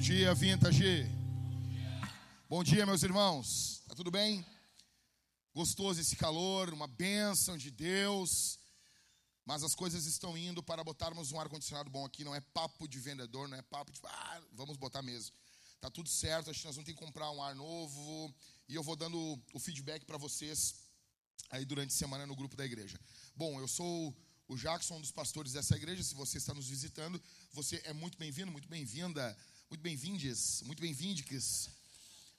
Bom dia, Vintage. Bom dia, meus irmãos. Tá tudo bem? Gostoso esse calor, uma bênção de Deus. Mas as coisas estão indo para botarmos um ar-condicionado bom aqui. Não é papo de vendedor, não é papo de. Ah, vamos botar mesmo. Tá tudo certo, acho que nós vamos ter que comprar um ar novo. E eu vou dando o feedback para vocês aí durante a semana no grupo da igreja. Bom, eu sou o Jackson, um dos pastores dessa igreja. Se você está nos visitando, você é muito bem-vindo, muito bem-vinda, muito bem-vindes, muito bem-vindes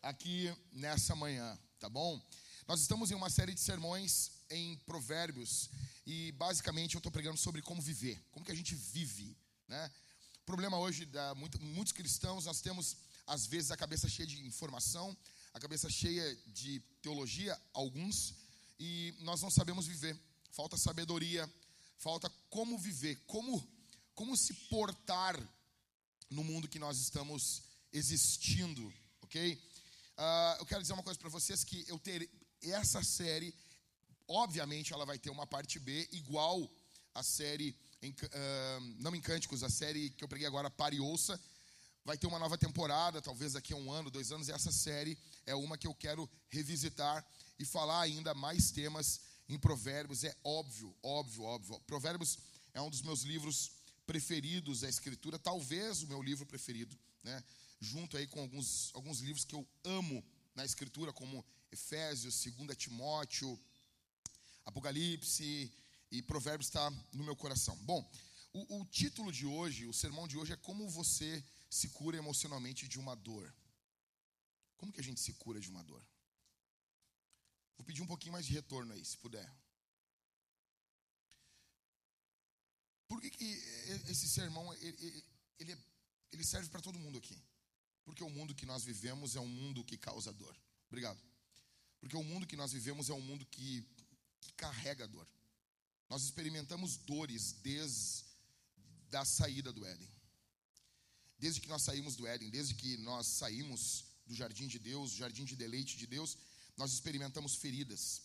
aqui nessa manhã, tá bom? Nós estamos em uma série de sermões em Provérbios e basicamente eu estou pregando sobre como viver, como que a gente vive, né? O problema hoje da muito, muitos cristãos nós temos às vezes a cabeça cheia de informação, a cabeça cheia de teologia, alguns, e nós não sabemos viver. Falta sabedoria, falta como viver, como, como se portar no mundo que nós estamos existindo, ok? Uh, eu quero dizer uma coisa para vocês que eu ter essa série, obviamente, ela vai ter uma parte B igual a série em, uh, não em cânticos, a série que eu preguei agora, Pare e Ouça, vai ter uma nova temporada, talvez daqui a um ano, dois anos. E essa série é uma que eu quero revisitar e falar ainda mais temas em Provérbios, é óbvio, óbvio, óbvio. Provérbios é um dos meus livros preferidos da Escritura, talvez o meu livro preferido, né? Junto aí com alguns, alguns livros que eu amo na Escritura, como Efésios, 2 Timóteo, Apocalipse e Provérbios está no meu coração. Bom, o, o título de hoje, o sermão de hoje é como você se cura emocionalmente de uma dor. Como que a gente se cura de uma dor? Vou pedir um pouquinho mais de retorno aí, se puder. Por que, que esse sermão ele, ele, ele serve para todo mundo aqui? Porque o mundo que nós vivemos é um mundo que causa dor. Obrigado. Porque o mundo que nós vivemos é um mundo que, que carrega dor. Nós experimentamos dores desde a saída do Éden. Desde que nós saímos do Éden, desde que nós saímos do jardim de Deus, jardim de deleite de Deus, nós experimentamos feridas,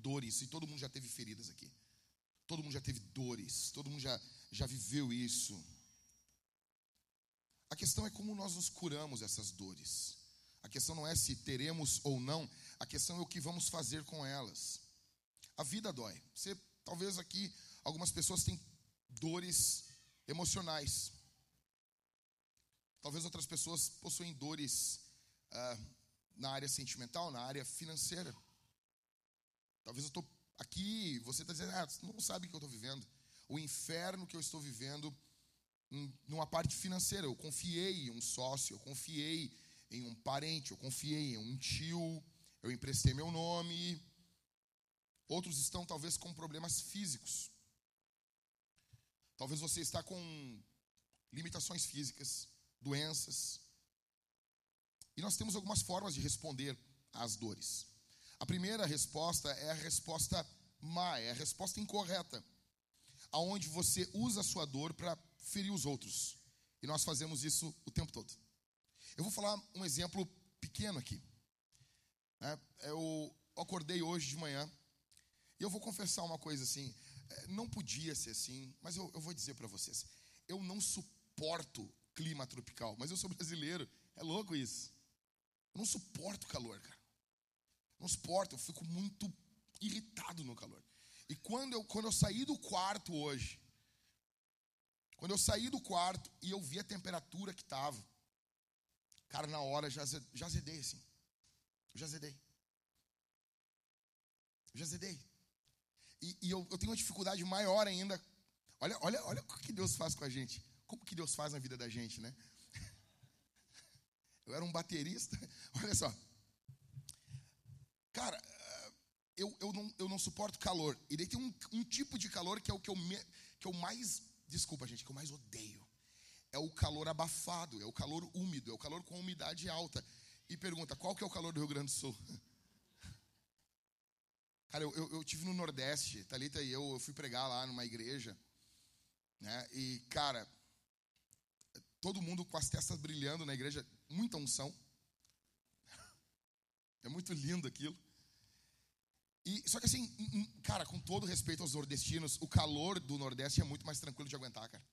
dores, e todo mundo já teve feridas aqui. Todo mundo já teve dores, todo mundo já, já viveu isso. A questão é como nós nos curamos essas dores. A questão não é se teremos ou não, a questão é o que vamos fazer com elas. A vida dói. Você, talvez aqui, algumas pessoas têm dores emocionais. Talvez outras pessoas possuem dores ah, na área sentimental, na área financeira. Talvez eu estou aqui, você está dizendo, ah, não sabe o que eu estou vivendo. O inferno que eu estou vivendo em, numa parte financeira. Eu confiei em um sócio, eu confiei em um parente, eu confiei em um tio, eu emprestei meu nome. Outros estão talvez com problemas físicos. Talvez você está com limitações físicas, doenças, e nós temos algumas formas de responder às dores. A primeira resposta é a resposta má, é a resposta incorreta, aonde você usa a sua dor para ferir os outros. E nós fazemos isso o tempo todo. Eu vou falar um exemplo pequeno aqui. É, eu acordei hoje de manhã e eu vou confessar uma coisa assim. É, não podia ser assim, mas eu, eu vou dizer para vocês. Eu não suporto clima tropical, mas eu sou brasileiro. É louco isso. Eu não suporto calor, cara. Não suporto, eu fico muito irritado no calor. E quando eu, quando eu saí do quarto hoje, quando eu saí do quarto e eu vi a temperatura que estava, cara, na hora já, já zedei assim. Já zedei. Já zedei. E, e eu, eu, tenho uma dificuldade maior ainda. Olha, olha, olha o que Deus faz com a gente. Como que Deus faz na vida da gente, né? Eu era um baterista. Olha só. Cara, eu, eu, não, eu não suporto calor. E daí tem um, um tipo de calor que é o que eu, me, que eu mais. Desculpa, gente, que eu mais odeio. É o calor abafado, é o calor úmido, é o calor com umidade alta. E pergunta, qual que é o calor do Rio Grande do Sul? Cara, eu, eu, eu tive no Nordeste, Thalita e eu, eu fui pregar lá numa igreja. Né? E, cara, todo mundo com as testas brilhando na igreja, muita unção. É muito lindo aquilo. E, só que assim, cara, com todo respeito aos nordestinos, o calor do Nordeste é muito mais tranquilo de aguentar, cara.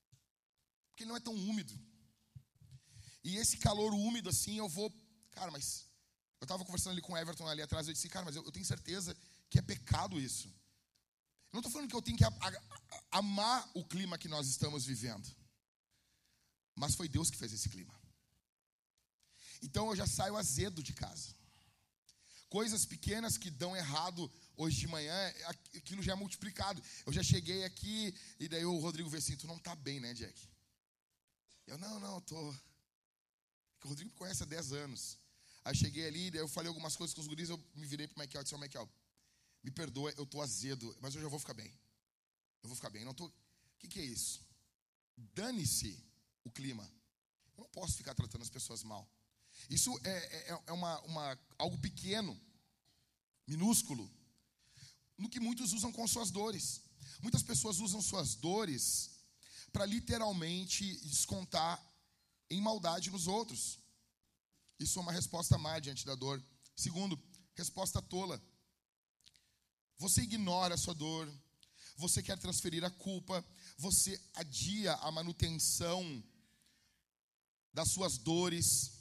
Porque ele não é tão úmido. E esse calor úmido, assim, eu vou. Cara, mas. Eu estava conversando ali com o Everton ali atrás, eu disse, cara, mas eu, eu tenho certeza que é pecado isso. Eu não estou falando que eu tenho que a, a, amar o clima que nós estamos vivendo. Mas foi Deus que fez esse clima. Então eu já saio azedo de casa. Coisas pequenas que dão errado hoje de manhã, aquilo já é multiplicado. Eu já cheguei aqui e daí o Rodrigo veio assim: Tu não está bem, né, Jack? Eu, não, não, tô. O Rodrigo me conhece há 10 anos. Aí cheguei ali, daí eu falei algumas coisas com os guris, eu me virei pro Michael e disse: Ô, Michael, me perdoa, eu tô azedo, mas eu já vou ficar bem. Eu vou ficar bem. Não tô. O que, que é isso? Dane-se o clima. Eu não posso ficar tratando as pessoas mal. Isso é, é, é uma, uma, algo pequeno, minúsculo, no que muitos usam com suas dores. Muitas pessoas usam suas dores para literalmente descontar em maldade nos outros. Isso é uma resposta má diante da dor. Segundo, resposta tola. Você ignora a sua dor, você quer transferir a culpa, você adia a manutenção das suas dores,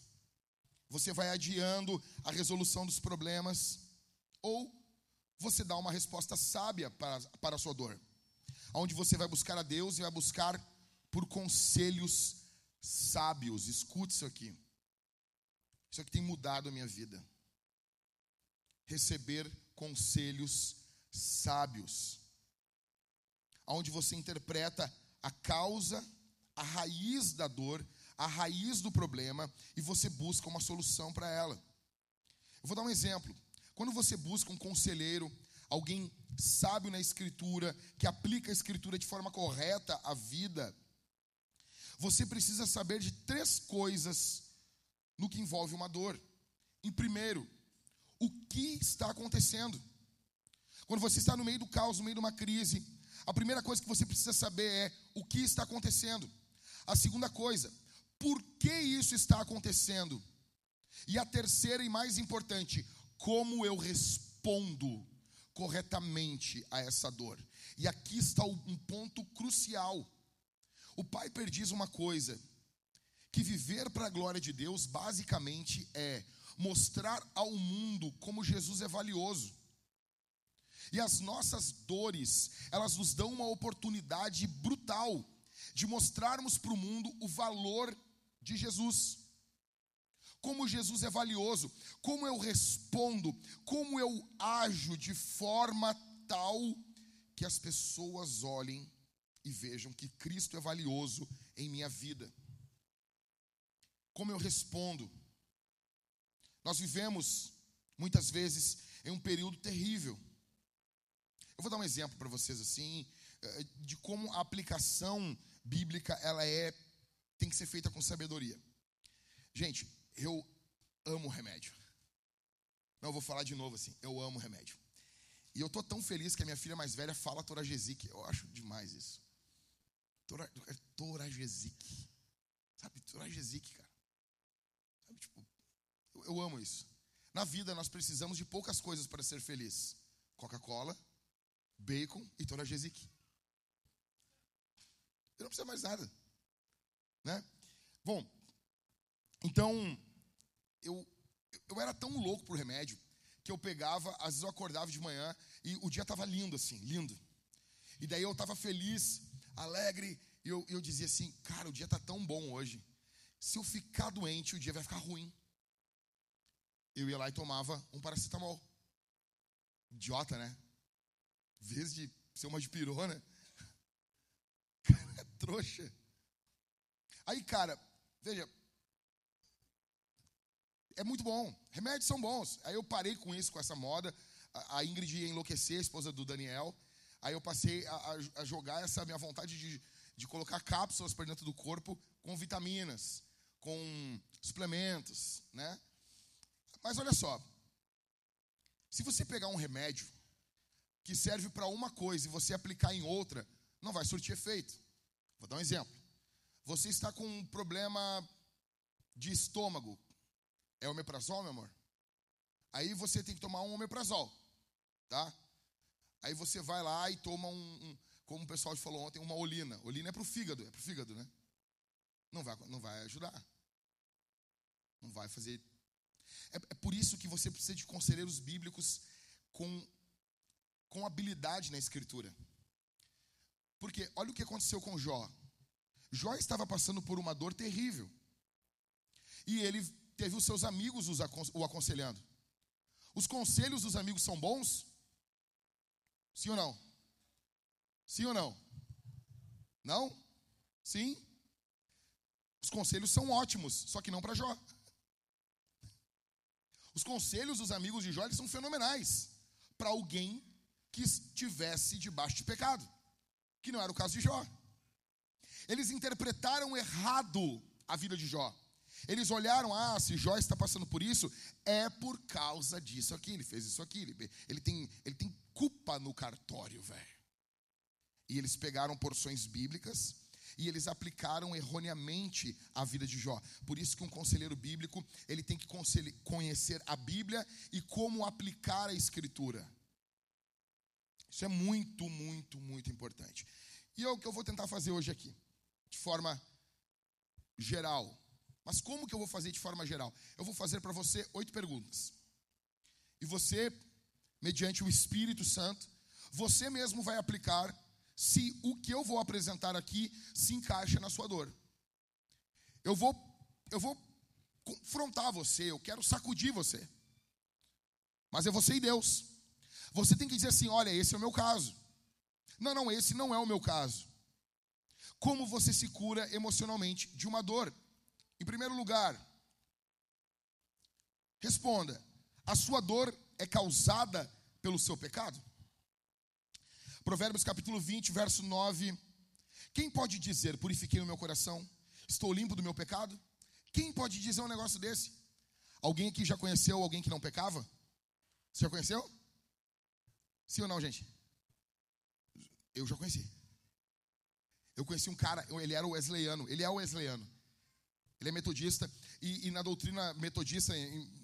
você vai adiando a resolução dos problemas, ou você dá uma resposta sábia para, para a sua dor, onde você vai buscar a Deus e vai buscar por conselhos sábios. Escute isso aqui. Isso aqui tem mudado a minha vida. Receber conselhos sábios, onde você interpreta a causa, a raiz da dor, a raiz do problema e você busca uma solução para ela. Eu vou dar um exemplo. Quando você busca um conselheiro, alguém sábio na escritura, que aplica a escritura de forma correta à vida, você precisa saber de três coisas no que envolve uma dor. Em primeiro, o que está acontecendo? Quando você está no meio do caos, no meio de uma crise, a primeira coisa que você precisa saber é o que está acontecendo. A segunda coisa, por que isso está acontecendo? E a terceira e mais importante, como eu respondo corretamente a essa dor. E aqui está um ponto crucial. O Piper diz uma coisa: que viver para a glória de Deus basicamente é mostrar ao mundo como Jesus é valioso. E as nossas dores, elas nos dão uma oportunidade brutal de mostrarmos para o mundo o valor de Jesus. Como Jesus é valioso, como eu respondo, como eu ajo de forma tal que as pessoas olhem e vejam que Cristo é valioso em minha vida. Como eu respondo? Nós vivemos muitas vezes em um período terrível. Eu vou dar um exemplo para vocês assim, eh, de como a aplicação bíblica ela é tem que ser feita com sabedoria. Gente, eu amo remédio. Não, vou falar de novo assim, eu amo remédio. E eu tô tão feliz que a minha filha mais velha fala Toragesic. Eu acho demais isso. Tora, é Toragesic. Sabe, Toragesic, cara. Sabe, tipo, eu, eu amo isso. Na vida nós precisamos de poucas coisas para ser feliz. Coca-Cola, bacon e Toragesic. Eu não precisa mais nada. Né? Bom, então, eu, eu era tão louco por remédio que eu pegava, às vezes eu acordava de manhã e o dia estava lindo assim, lindo. E daí eu estava feliz, alegre, e eu, eu dizia assim, cara, o dia está tão bom hoje. Se eu ficar doente, o dia vai ficar ruim. Eu ia lá e tomava um paracetamol. Idiota, né? Em vez de ser uma de pirona. Cara, é trouxa. Aí, cara, veja, é muito bom, remédios são bons. Aí eu parei com isso, com essa moda. A Ingrid ia enlouquecer, a esposa do Daniel. Aí eu passei a, a jogar essa minha vontade de, de colocar cápsulas para dentro do corpo com vitaminas, com suplementos, né? Mas olha só, se você pegar um remédio que serve para uma coisa e você aplicar em outra, não vai surtir efeito. Vou dar um exemplo. Você está com um problema de estômago. É omeprazol, meu amor? Aí você tem que tomar um omeprazol, tá? Aí você vai lá e toma um, um como o pessoal falou ontem, uma olina. Olina é para o fígado, é para o fígado, né? Não vai, não vai ajudar. Não vai fazer. É, é por isso que você precisa de conselheiros bíblicos com, com habilidade na escritura. Porque olha o que aconteceu com Jó. Jó estava passando por uma dor terrível. E ele teve os seus amigos o aconselhando. Os conselhos dos amigos são bons? Sim ou não? Sim ou não? Não? Sim? Os conselhos são ótimos, só que não para Jó. Os conselhos dos amigos de Jó são fenomenais para alguém que estivesse debaixo de pecado, que não era o caso de Jó. Eles interpretaram errado a vida de Jó. Eles olharam, ah, se Jó está passando por isso, é por causa disso aqui, ele fez isso aqui, ele, ele tem, ele tem culpa no cartório, velho. E eles pegaram porções bíblicas e eles aplicaram erroneamente a vida de Jó. Por isso que um conselheiro bíblico, ele tem que conhecer a Bíblia e como aplicar a escritura. Isso é muito, muito, muito importante. E é o que eu vou tentar fazer hoje aqui, de forma geral. Mas como que eu vou fazer de forma geral? Eu vou fazer para você oito perguntas. E você, mediante o Espírito Santo, você mesmo vai aplicar se o que eu vou apresentar aqui se encaixa na sua dor. Eu vou eu vou confrontar você, eu quero sacudir você. Mas é você e Deus. Você tem que dizer assim: olha, esse é o meu caso. Não, não, esse não é o meu caso. Como você se cura emocionalmente de uma dor? Em primeiro lugar, responda: a sua dor é causada pelo seu pecado? Provérbios capítulo 20, verso 9. Quem pode dizer: Purifiquei o meu coração, estou limpo do meu pecado? Quem pode dizer um negócio desse? Alguém aqui já conheceu alguém que não pecava? Você já conheceu? Sim ou não, gente? Eu já conheci. Eu conheci um cara, ele era wesleyano, ele é wesleyano. Ele é metodista e, e na doutrina metodista,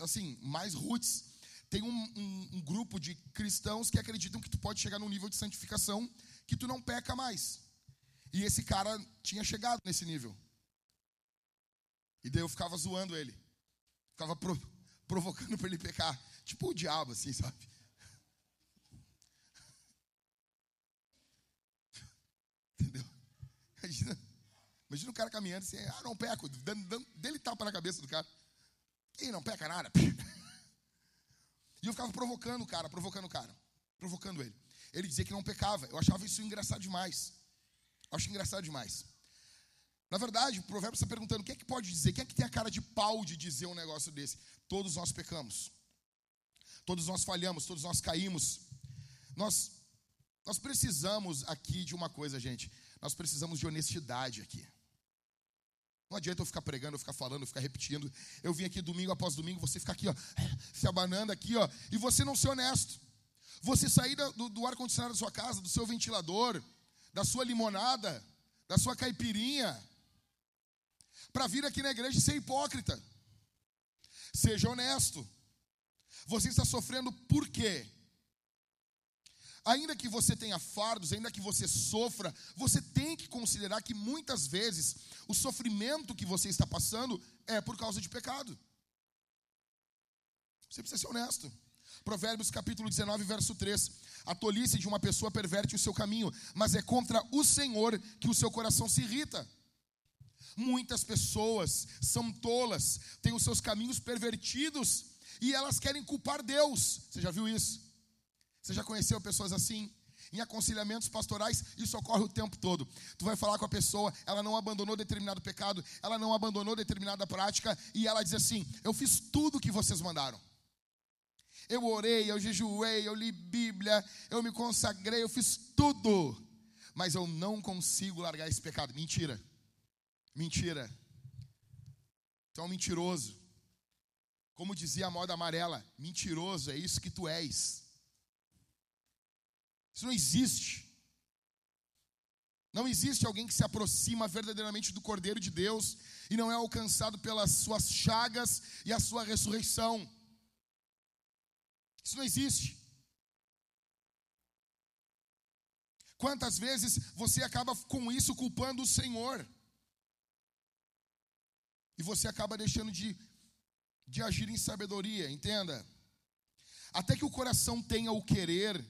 assim, mais roots, tem um, um, um, grupo de cristãos que acreditam que tu pode chegar num nível de santificação que tu não peca mais. E esse cara tinha chegado nesse nível. E daí eu ficava zoando ele. Ficava pro, provocando para ele pecar. Tipo o diabo, assim, sabe? Entendeu? Imagina Imagina o cara caminhando assim, ah, não peco, dele tapa na cabeça do cara. Quem não peca nada? E eu ficava provocando o cara, provocando o cara, provocando ele. Ele dizia que não pecava. Eu achava isso engraçado demais. Eu acho engraçado demais. Na verdade, o provérbio está perguntando: quem é que pode dizer? Quem é que tem a cara de pau de dizer um negócio desse? Todos nós pecamos. Todos nós falhamos, todos nós caímos. Nós, nós precisamos aqui de uma coisa, gente. Nós precisamos de honestidade aqui. Não adianta eu ficar pregando, eu ficar falando, eu ficar repetindo. Eu vim aqui domingo após domingo, você ficar aqui, ó, se abanando aqui, ó, e você não ser honesto. Você sair do, do ar-condicionado da sua casa, do seu ventilador, da sua limonada, da sua caipirinha, para vir aqui na igreja e ser hipócrita. Seja honesto. Você está sofrendo por quê? Ainda que você tenha fardos, ainda que você sofra, você tem que considerar que muitas vezes o sofrimento que você está passando é por causa de pecado. Você precisa ser honesto. Provérbios capítulo 19, verso 3. A tolice de uma pessoa perverte o seu caminho, mas é contra o Senhor que o seu coração se irrita. Muitas pessoas são tolas, têm os seus caminhos pervertidos e elas querem culpar Deus. Você já viu isso? Você já conheceu pessoas assim? Em aconselhamentos pastorais, isso ocorre o tempo todo. Tu vai falar com a pessoa, ela não abandonou determinado pecado, ela não abandonou determinada prática, e ela diz assim: Eu fiz tudo o que vocês mandaram. Eu orei, eu jejuei, eu li Bíblia, eu me consagrei, eu fiz tudo, mas eu não consigo largar esse pecado. Mentira, mentira. Tu é um mentiroso. Como dizia a moda amarela, mentiroso, é isso que tu és. Isso não existe. Não existe alguém que se aproxima verdadeiramente do Cordeiro de Deus e não é alcançado pelas suas chagas e a sua ressurreição. Isso não existe. Quantas vezes você acaba com isso culpando o Senhor? E você acaba deixando de de agir em sabedoria, entenda. Até que o coração tenha o querer,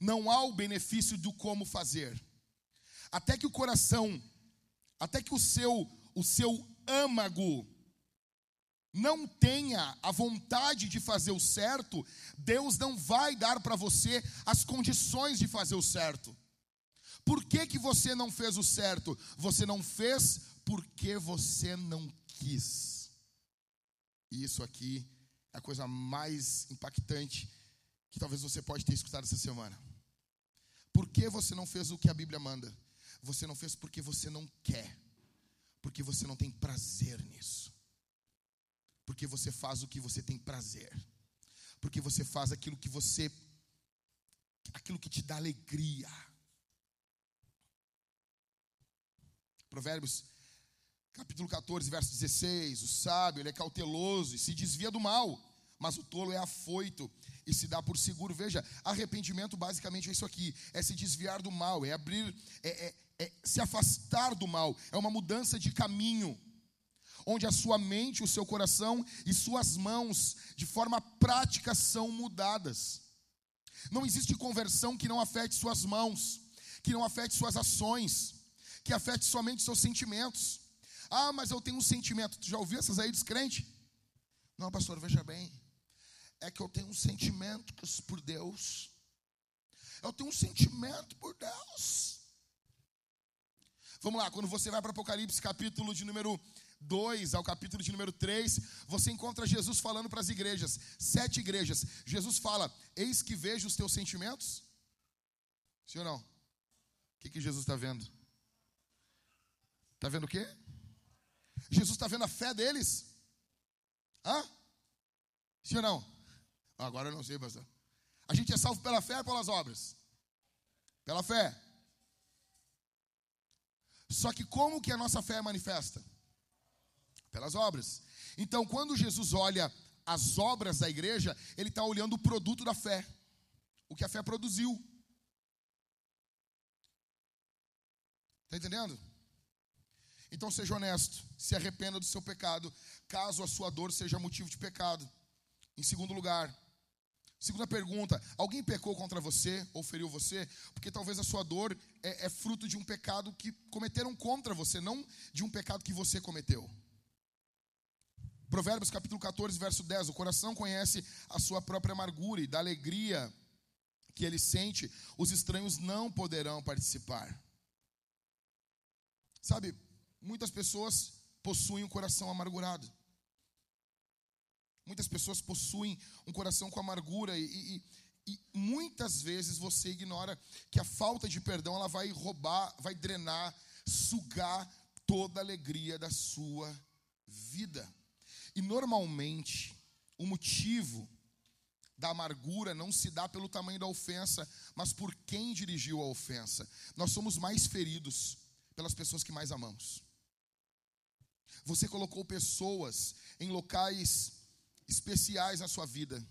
não há o benefício do como fazer. Até que o coração, até que o seu o seu âmago não tenha a vontade de fazer o certo, Deus não vai dar para você as condições de fazer o certo. Por que, que você não fez o certo? Você não fez porque você não quis. E isso aqui é a coisa mais impactante que talvez você pode ter escutado essa semana. Por que você não fez o que a Bíblia manda? Você não fez porque você não quer, porque você não tem prazer nisso. Porque você faz o que você tem prazer. Porque você faz aquilo que você aquilo que te dá alegria. Provérbios capítulo 14, verso 16, o sábio, ele é cauteloso e se desvia do mal, mas o tolo é afoito e se dá por seguro. Veja, arrependimento basicamente é isso aqui: é se desviar do mal, é abrir, é, é, é se afastar do mal, é uma mudança de caminho onde a sua mente, o seu coração e suas mãos, de forma prática, são mudadas. Não existe conversão que não afete suas mãos, que não afete suas ações, que afete somente seus sentimentos. Ah, mas eu tenho um sentimento. Tu já ouviu essas aí descrente? Não, pastor, veja bem. É que eu tenho um sentimento por Deus. Eu tenho um sentimento por Deus. Vamos lá, quando você vai para Apocalipse, capítulo de número 2 ao capítulo de número 3, você encontra Jesus falando para as igrejas, sete igrejas. Jesus fala: Eis que vejo os teus sentimentos. Sim ou não? O que, que Jesus está vendo? Está vendo o quê? Jesus está vendo a fé deles? Hã? Sim ou não? Agora eu não sei, pastor. A gente é salvo pela fé ou pelas obras? Pela fé. Só que como que a nossa fé é manifesta? Pelas obras. Então, quando Jesus olha as obras da igreja, ele está olhando o produto da fé, o que a fé produziu. Está entendendo? Então seja honesto, se arrependa do seu pecado, caso a sua dor seja motivo de pecado. Em segundo lugar, segunda pergunta: alguém pecou contra você ou feriu você? Porque talvez a sua dor é, é fruto de um pecado que cometeram contra você, não de um pecado que você cometeu. Provérbios capítulo 14, verso 10: O coração conhece a sua própria amargura e da alegria que ele sente, os estranhos não poderão participar. Sabe, muitas pessoas possuem um coração amargurado. Muitas pessoas possuem um coração com amargura e, e, e, muitas vezes você ignora que a falta de perdão ela vai roubar, vai drenar, sugar toda a alegria da sua vida. E normalmente, o motivo da amargura não se dá pelo tamanho da ofensa, mas por quem dirigiu a ofensa. Nós somos mais feridos pelas pessoas que mais amamos. Você colocou pessoas em locais especiais na sua vida,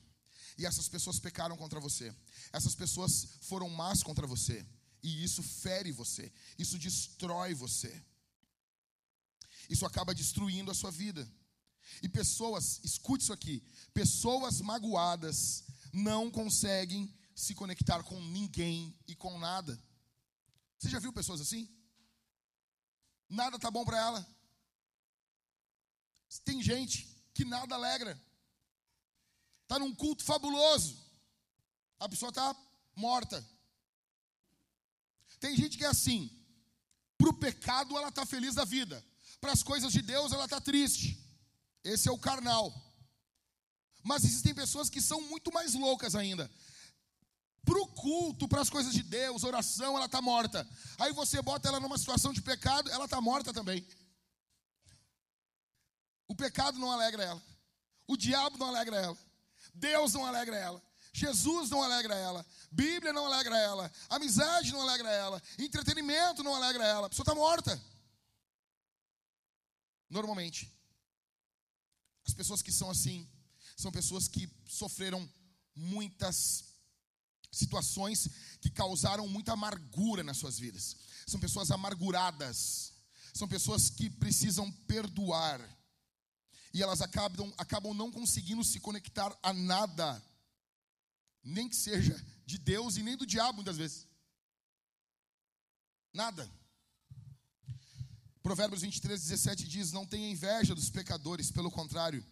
e essas pessoas pecaram contra você. Essas pessoas foram más contra você, e isso fere você, isso destrói você. Isso acaba destruindo a sua vida. E pessoas, escute isso aqui: pessoas magoadas não conseguem se conectar com ninguém e com nada. Você já viu pessoas assim? Nada tá bom para ela. Tem gente que nada alegra. Tá num culto fabuloso. A pessoa tá morta. Tem gente que é assim. Para o pecado ela tá feliz da vida. Para as coisas de Deus ela tá triste. Esse é o carnal. Mas existem pessoas que são muito mais loucas ainda. Para o culto, para as coisas de Deus, oração, ela está morta. Aí você bota ela numa situação de pecado, ela está morta também. O pecado não alegra ela. O diabo não alegra ela. Deus não alegra ela. Jesus não alegra ela. Bíblia não alegra ela. Amizade não alegra ela. Entretenimento não alegra ela. A pessoa está morta. Normalmente. As pessoas que são assim são pessoas que sofreram muitas situações que causaram muita amargura nas suas vidas. São pessoas amarguradas. São pessoas que precisam perdoar. E elas acabam, acabam não conseguindo se conectar a nada, nem que seja de Deus e nem do diabo, muitas vezes. Nada. Provérbios 23, 17 diz: Não tenha inveja dos pecadores, pelo contrário,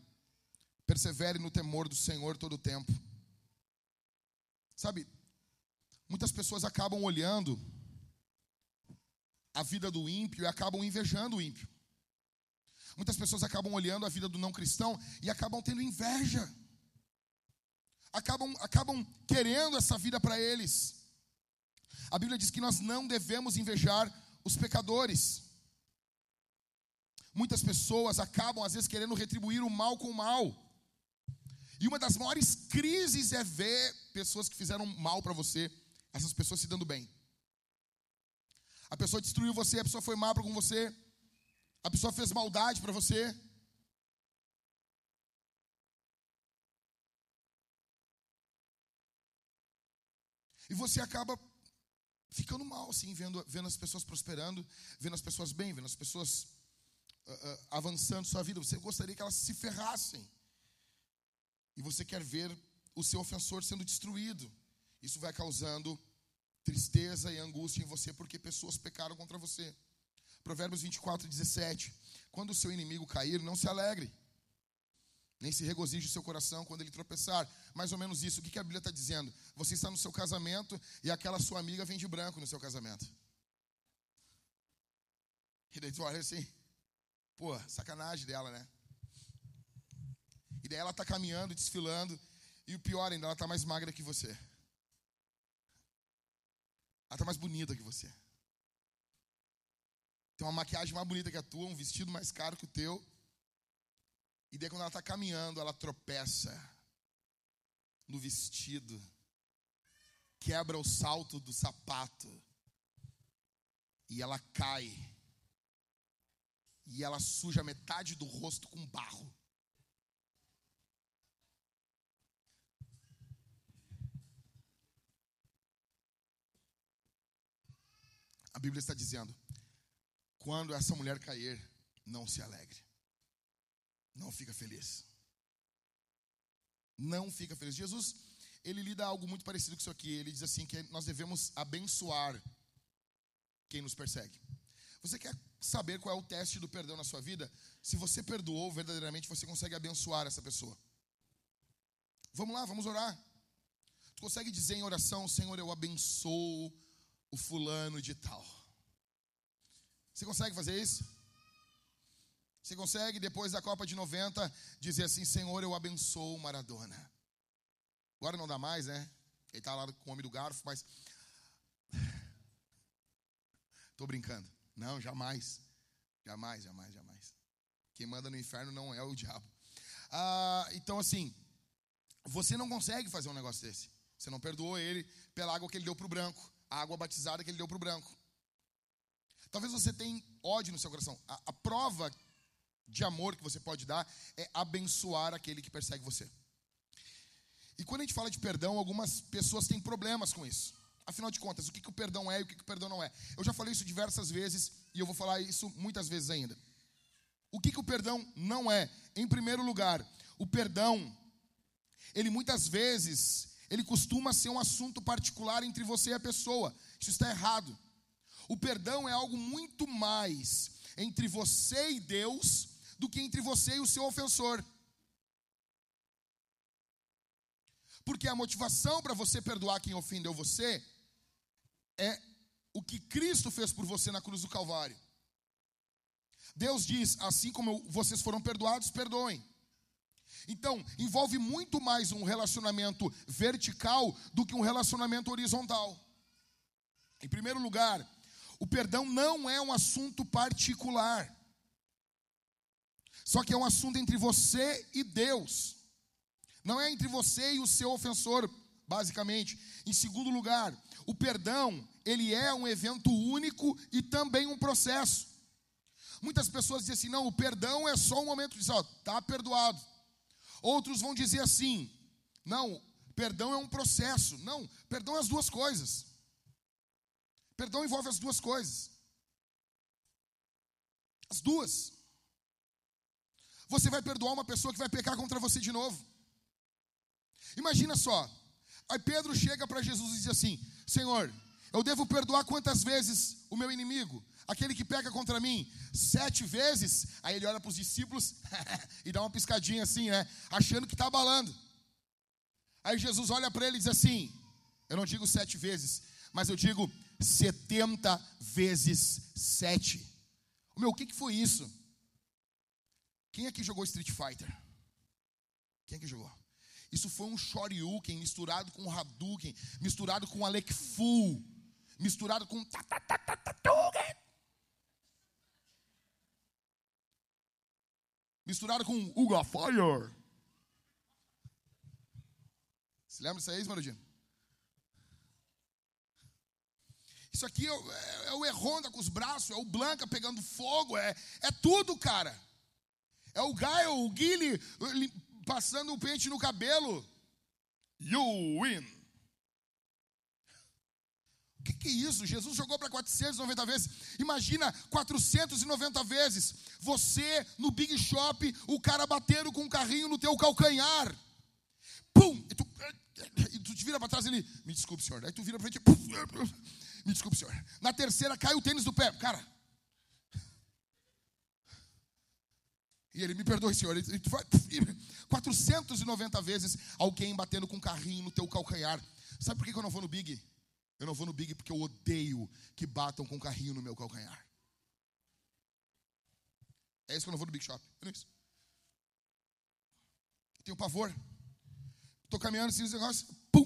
persevere no temor do Senhor todo o tempo. Sabe, muitas pessoas acabam olhando a vida do ímpio e acabam invejando o ímpio. Muitas pessoas acabam olhando a vida do não cristão e acabam tendo inveja. Acabam, acabam querendo essa vida para eles. A Bíblia diz que nós não devemos invejar os pecadores. Muitas pessoas acabam, às vezes, querendo retribuir o mal com o mal. E uma das maiores crises é ver pessoas que fizeram mal para você, essas pessoas se dando bem. A pessoa destruiu você, a pessoa foi má com você, a pessoa fez maldade para você. E você acaba ficando mal, assim, vendo, vendo as pessoas prosperando, vendo as pessoas bem, vendo as pessoas uh, uh, avançando sua vida. Você gostaria que elas se ferrassem. E você quer ver o seu ofensor sendo destruído. Isso vai causando tristeza e angústia em você, porque pessoas pecaram contra você. Provérbios 24, 17. Quando o seu inimigo cair, não se alegre, nem se regozije o seu coração quando ele tropeçar. Mais ou menos isso. O que a Bíblia está dizendo? Você está no seu casamento e aquela sua amiga vem de branco no seu casamento. E daí tu olha assim, pô, sacanagem dela, né? E daí ela está caminhando, desfilando, e o pior ainda, ela está mais magra que você. Ela está mais bonita que você. Tem uma maquiagem mais bonita que a tua, um vestido mais caro que o teu. E daí quando ela está caminhando, ela tropeça no vestido, quebra o salto do sapato, e ela cai, e ela suja metade do rosto com barro. A Bíblia está dizendo: quando essa mulher cair, não se alegre. Não fica feliz. Não fica feliz. Jesus, ele lida algo muito parecido com isso aqui. Ele diz assim que nós devemos abençoar quem nos persegue. Você quer saber qual é o teste do perdão na sua vida? Se você perdoou verdadeiramente, você consegue abençoar essa pessoa. Vamos lá, vamos orar. Tu consegue dizer em oração, Senhor, eu abençoo o fulano de tal. Você consegue fazer isso? Você consegue, depois da Copa de 90, dizer assim: Senhor, eu abençoo o Maradona. Agora não dá mais, né? Ele está lá com o homem do garfo, mas. Estou brincando. Não, jamais. Jamais, jamais, jamais. Quem manda no inferno não é o diabo. Ah, então, assim, você não consegue fazer um negócio desse. Você não perdoou ele pela água que ele deu para o branco, a água batizada que ele deu para o branco. Talvez você tenha ódio no seu coração. A, a prova de amor que você pode dar é abençoar aquele que persegue você. E quando a gente fala de perdão, algumas pessoas têm problemas com isso. Afinal de contas, o que, que o perdão é e o que, que o perdão não é? Eu já falei isso diversas vezes e eu vou falar isso muitas vezes ainda. O que, que o perdão não é? Em primeiro lugar, o perdão, ele muitas vezes, ele costuma ser um assunto particular entre você e a pessoa. Isso está errado. O perdão é algo muito mais entre você e Deus do que entre você e o seu ofensor. Porque a motivação para você perdoar quem ofendeu você é o que Cristo fez por você na cruz do Calvário. Deus diz: assim como vocês foram perdoados, perdoem. Então, envolve muito mais um relacionamento vertical do que um relacionamento horizontal. Em primeiro lugar, o perdão não é um assunto particular. Só que é um assunto entre você e Deus. Não é entre você e o seu ofensor, basicamente. Em segundo lugar, o perdão, ele é um evento único e também um processo. Muitas pessoas dizem assim: não, o perdão é só um momento de dizer, ó, tá perdoado. Outros vão dizer assim: não, perdão é um processo. Não, perdão é as duas coisas. Perdão envolve as duas coisas. As duas. você vai perdoar uma pessoa que vai pecar contra você de novo? Imagina só. Aí Pedro chega para Jesus e diz assim: Senhor, eu devo perdoar quantas vezes o meu inimigo? Aquele que peca contra mim? Sete vezes? Aí ele olha para os discípulos e dá uma piscadinha assim, né? Achando que está abalando. Aí Jesus olha para ele e diz assim: Eu não digo sete vezes, mas eu digo setenta vezes sete. Meu, o que, que foi isso? Quem aqui jogou Street Fighter? Quem aqui jogou? Isso foi um Shoryuken misturado com Hadouken, misturado com Alec Fu, misturado com misturado com Uga Fire. Se lembra disso aí, Marudinho? Isso aqui é, é, é o Erronda com os braços, é o Blanca pegando fogo, é, é tudo, cara. É o Gaio, o Guile passando o pente no cabelo. You win. O que, que é isso? Jesus jogou para 490 vezes. Imagina 490 vezes. Você no Big Shop, o cara batendo com um carrinho no teu calcanhar. Pum! E tu, e tu te vira para trás e ele, me desculpe, senhor. Aí tu vira para frente, pum, me desculpe, senhor. Na terceira cai o tênis do pé. Cara, E ele, me perdoe, senhor. Ele, 490 vezes alguém batendo com carrinho no teu calcanhar. Sabe por que eu não vou no Big? Eu não vou no Big porque eu odeio que batam com carrinho no meu calcanhar. É isso que eu não vou no Big Shop. É isso. Tenho pavor. Estou caminhando assim, negócio, pum.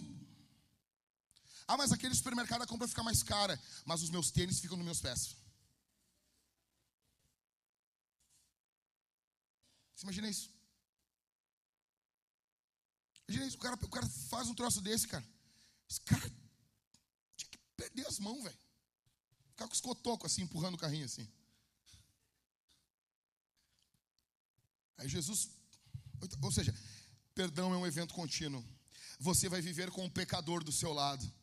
Ah, mas aquele supermercado a compra fica mais cara. Mas os meus tênis ficam nos meus pés. Você imagina isso? Imagina isso, o cara, o cara faz um troço desse, cara. Esse cara tinha que perder as mãos, velho. Ficar com os cotocos assim, empurrando o carrinho assim. Aí Jesus, ou seja, perdão é um evento contínuo. Você vai viver com um pecador do seu lado.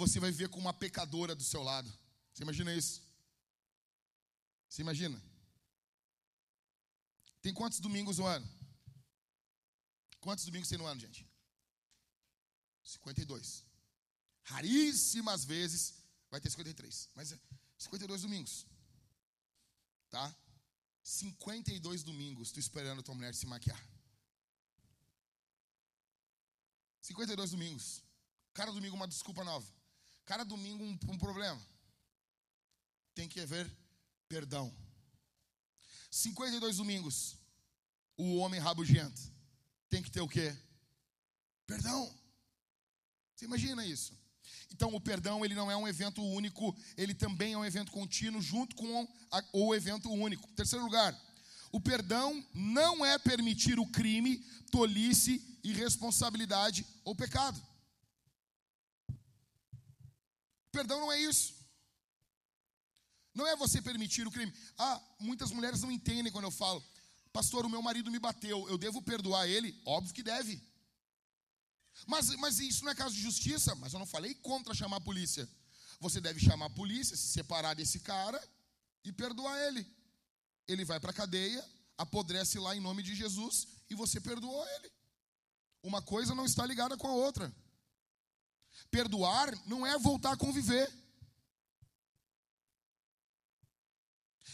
Você vai viver com uma pecadora do seu lado. Você imagina isso? Você imagina? Tem quantos domingos no ano? Quantos domingos tem no ano, gente? 52. Raríssimas vezes vai ter 53. Mas 52 é domingos. Tá? 52 domingos tu esperando a tua mulher se maquiar. 52 domingos. Cada domingo uma desculpa nova. Cada domingo um, um problema. Tem que haver perdão. 52 domingos, o homem rabugento tem que ter o quê? Perdão. Você imagina isso? Então, o perdão ele não é um evento único, ele também é um evento contínuo junto com a, o evento único. Terceiro lugar, o perdão não é permitir o crime, tolice, irresponsabilidade ou pecado. O perdão não é isso. Não é você permitir o crime. Ah, muitas mulheres não entendem quando eu falo, pastor, o meu marido me bateu, eu devo perdoar ele? Óbvio que deve. Mas, mas isso não é caso de justiça, mas eu não falei contra chamar a polícia. Você deve chamar a polícia, se separar desse cara e perdoar ele. Ele vai para a cadeia, apodrece lá em nome de Jesus e você perdoou ele. Uma coisa não está ligada com a outra. Perdoar não é voltar a conviver.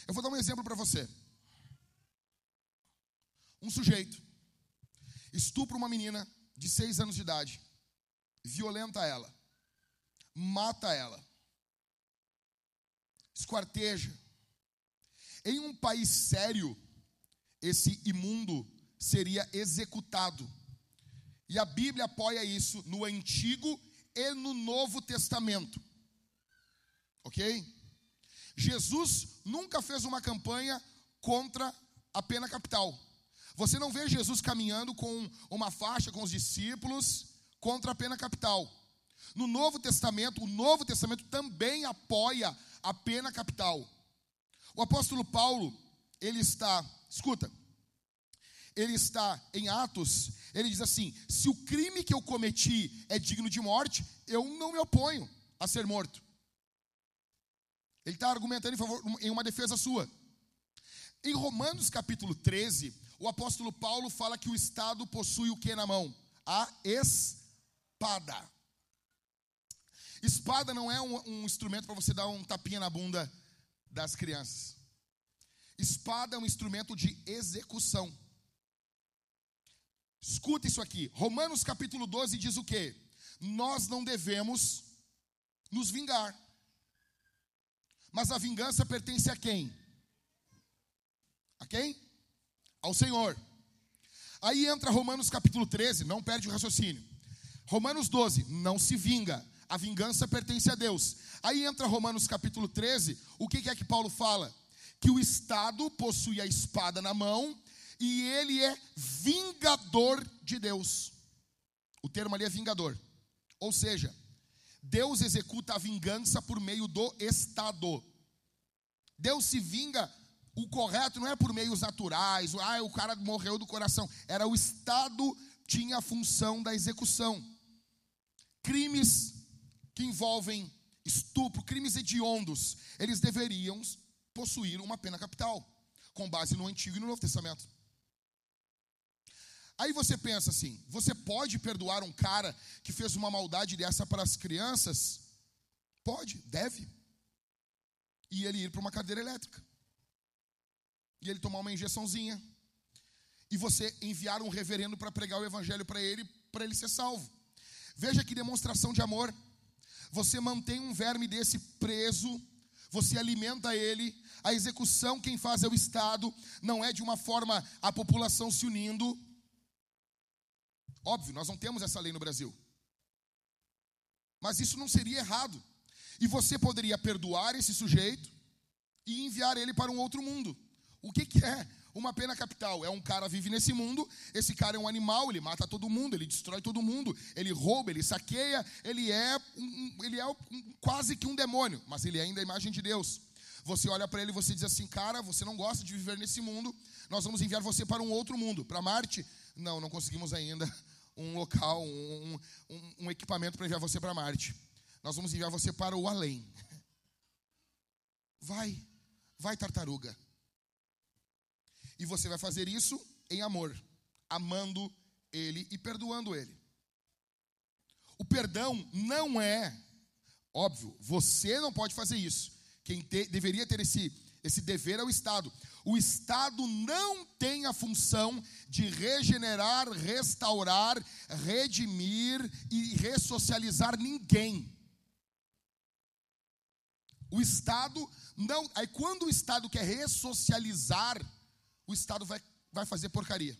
Eu vou dar um exemplo para você. Um sujeito estupra uma menina de seis anos de idade, violenta ela, mata ela, esquarteja. Em um país sério, esse imundo seria executado. E a Bíblia apoia isso no Antigo e no Novo Testamento. Ok? Jesus nunca fez uma campanha contra a pena capital. Você não vê Jesus caminhando com uma faixa com os discípulos contra a pena capital. No Novo Testamento, o Novo Testamento também apoia a pena capital. O apóstolo Paulo, ele está, escuta, ele está em Atos, ele diz assim: se o crime que eu cometi é digno de morte, eu não me oponho a ser morto. Ele está argumentando em, favor, em uma defesa sua. Em Romanos capítulo 13, o apóstolo Paulo fala que o Estado possui o que na mão? A espada. Espada não é um, um instrumento para você dar um tapinha na bunda das crianças. Espada é um instrumento de execução. Escuta isso aqui. Romanos capítulo 12 diz o quê? Nós não devemos nos vingar. Mas a vingança pertence a quem? A quem? Ao Senhor. Aí entra Romanos capítulo 13, não perde o raciocínio. Romanos 12, não se vinga, a vingança pertence a Deus. Aí entra Romanos capítulo 13, o que é que Paulo fala? Que o Estado possui a espada na mão e ele é vingador de Deus. O termo ali é vingador. Ou seja, Deus executa a vingança por meio do Estado. Deus se vinga, o correto não é por meios naturais, ah, o cara morreu do coração. Era o Estado tinha a função da execução. Crimes que envolvem estupro, crimes hediondos, eles deveriam possuir uma pena capital, com base no Antigo e no Novo Testamento. Aí você pensa assim: você pode perdoar um cara que fez uma maldade dessa para as crianças? Pode, deve. E ele ir para uma cadeira elétrica. E ele tomar uma injeçãozinha. E você enviar um reverendo para pregar o evangelho para ele, para ele ser salvo. Veja que demonstração de amor. Você mantém um verme desse preso, você alimenta ele. A execução quem faz é o Estado, não é de uma forma a população se unindo Óbvio, nós não temos essa lei no Brasil. Mas isso não seria errado. E você poderia perdoar esse sujeito e enviar ele para um outro mundo. O que, que é uma pena capital? É um cara vive nesse mundo, esse cara é um animal, ele mata todo mundo, ele destrói todo mundo, ele rouba, ele saqueia, ele é, um, ele é um, quase que um demônio, mas ele é ainda a imagem de Deus. Você olha para ele e você diz assim, cara, você não gosta de viver nesse mundo, nós vamos enviar você para um outro mundo, para Marte. Não, não conseguimos ainda um local, um, um, um equipamento para enviar você para Marte. Nós vamos enviar você para o além. Vai, vai tartaruga. E você vai fazer isso em amor, amando ele e perdoando ele. O perdão não é, óbvio, você não pode fazer isso. Quem te, deveria ter esse, esse dever é o Estado o Estado não tem a função de regenerar, restaurar, redimir e ressocializar ninguém. O Estado não. Aí quando o Estado quer ressocializar, o Estado vai, vai fazer porcaria.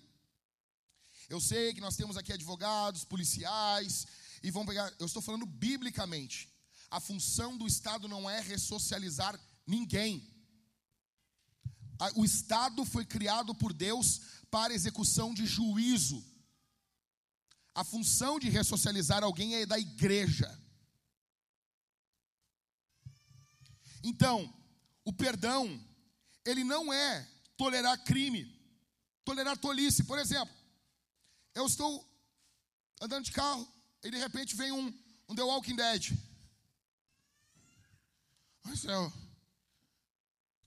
Eu sei que nós temos aqui advogados, policiais, e vão pegar. Eu estou falando biblicamente. A função do Estado não é ressocializar ninguém. O Estado foi criado por Deus para execução de juízo. A função de ressocializar alguém é da igreja. Então, o perdão, ele não é tolerar crime, tolerar tolice. Por exemplo, eu estou andando de carro e de repente vem um, um The Walking Dead. Ai, céu.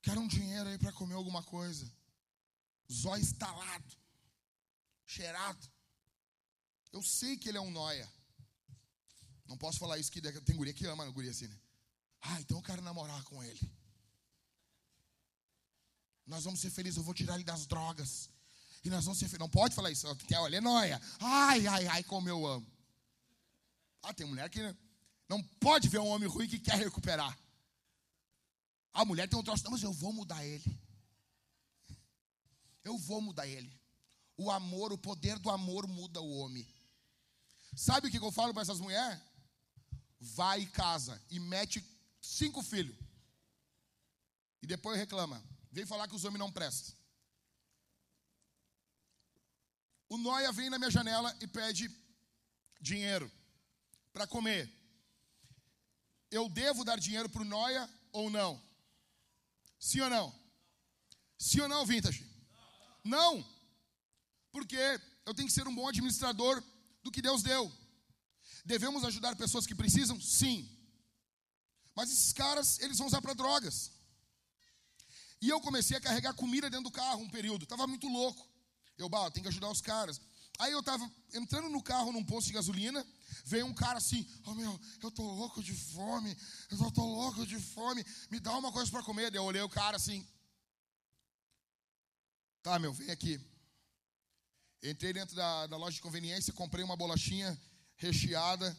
Quero um dinheiro aí para comer alguma coisa. Zóio estalado, cheirado. Eu sei que ele é um noia. Não posso falar isso que tem guria que ama guria assim, né? Ah, então eu quero namorar com ele. Nós vamos ser felizes, eu vou tirar ele das drogas. E nós vamos ser felizes. Não pode falar isso. Olha, é noia. Ai, ai, ai, como eu amo. Ah, tem mulher que não pode ver um homem ruim que quer recuperar. A mulher tem um troço, não, mas eu vou mudar ele. Eu vou mudar ele. O amor, o poder do amor muda o homem. Sabe o que eu falo para essas mulheres? Vai e casa e mete cinco filhos. E depois reclama. Vem falar que os homens não prestam. O Noia vem na minha janela e pede dinheiro para comer. Eu devo dar dinheiro para o Noia ou não? Sim ou não? Sim ou não, Vintage? Não. Porque eu tenho que ser um bom administrador do que Deus deu. Devemos ajudar pessoas que precisam? Sim. Mas esses caras, eles vão usar para drogas. E eu comecei a carregar comida dentro do carro um período, estava muito louco. Eu, bah, tem que ajudar os caras. Aí eu tava entrando no carro num posto de gasolina, veio um cara assim, oh meu, eu tô louco de fome, eu tô, tô louco de fome, me dá uma coisa para comer. Daí eu olhei o cara assim, tá meu, vem aqui. Entrei dentro da, da loja de conveniência, comprei uma bolachinha recheada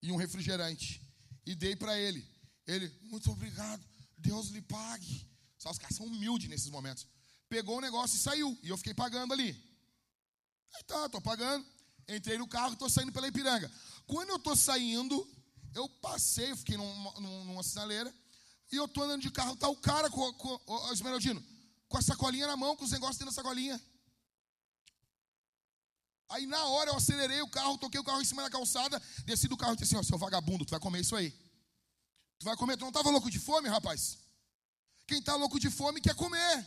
e um refrigerante. E dei para ele. Ele, muito obrigado, Deus lhe pague. Só os caras são humildes nesses momentos. Pegou o negócio e saiu. E eu fiquei pagando ali. Aí tá, tô pagando. Entrei no carro e tô saindo pela Ipiranga. Quando eu tô saindo, eu passei, fiquei numa, numa sinaleira. E eu tô andando de carro, tá o cara com, com o Esmeraldino, com a sacolinha na mão, com os negócios dentro da sacolinha. Aí na hora eu acelerei o carro, toquei o carro em cima da calçada, desci do carro e disse assim: ó, seu vagabundo, tu vai comer isso aí. Tu vai comer, tu não estava louco de fome, rapaz? Quem está louco de fome quer comer.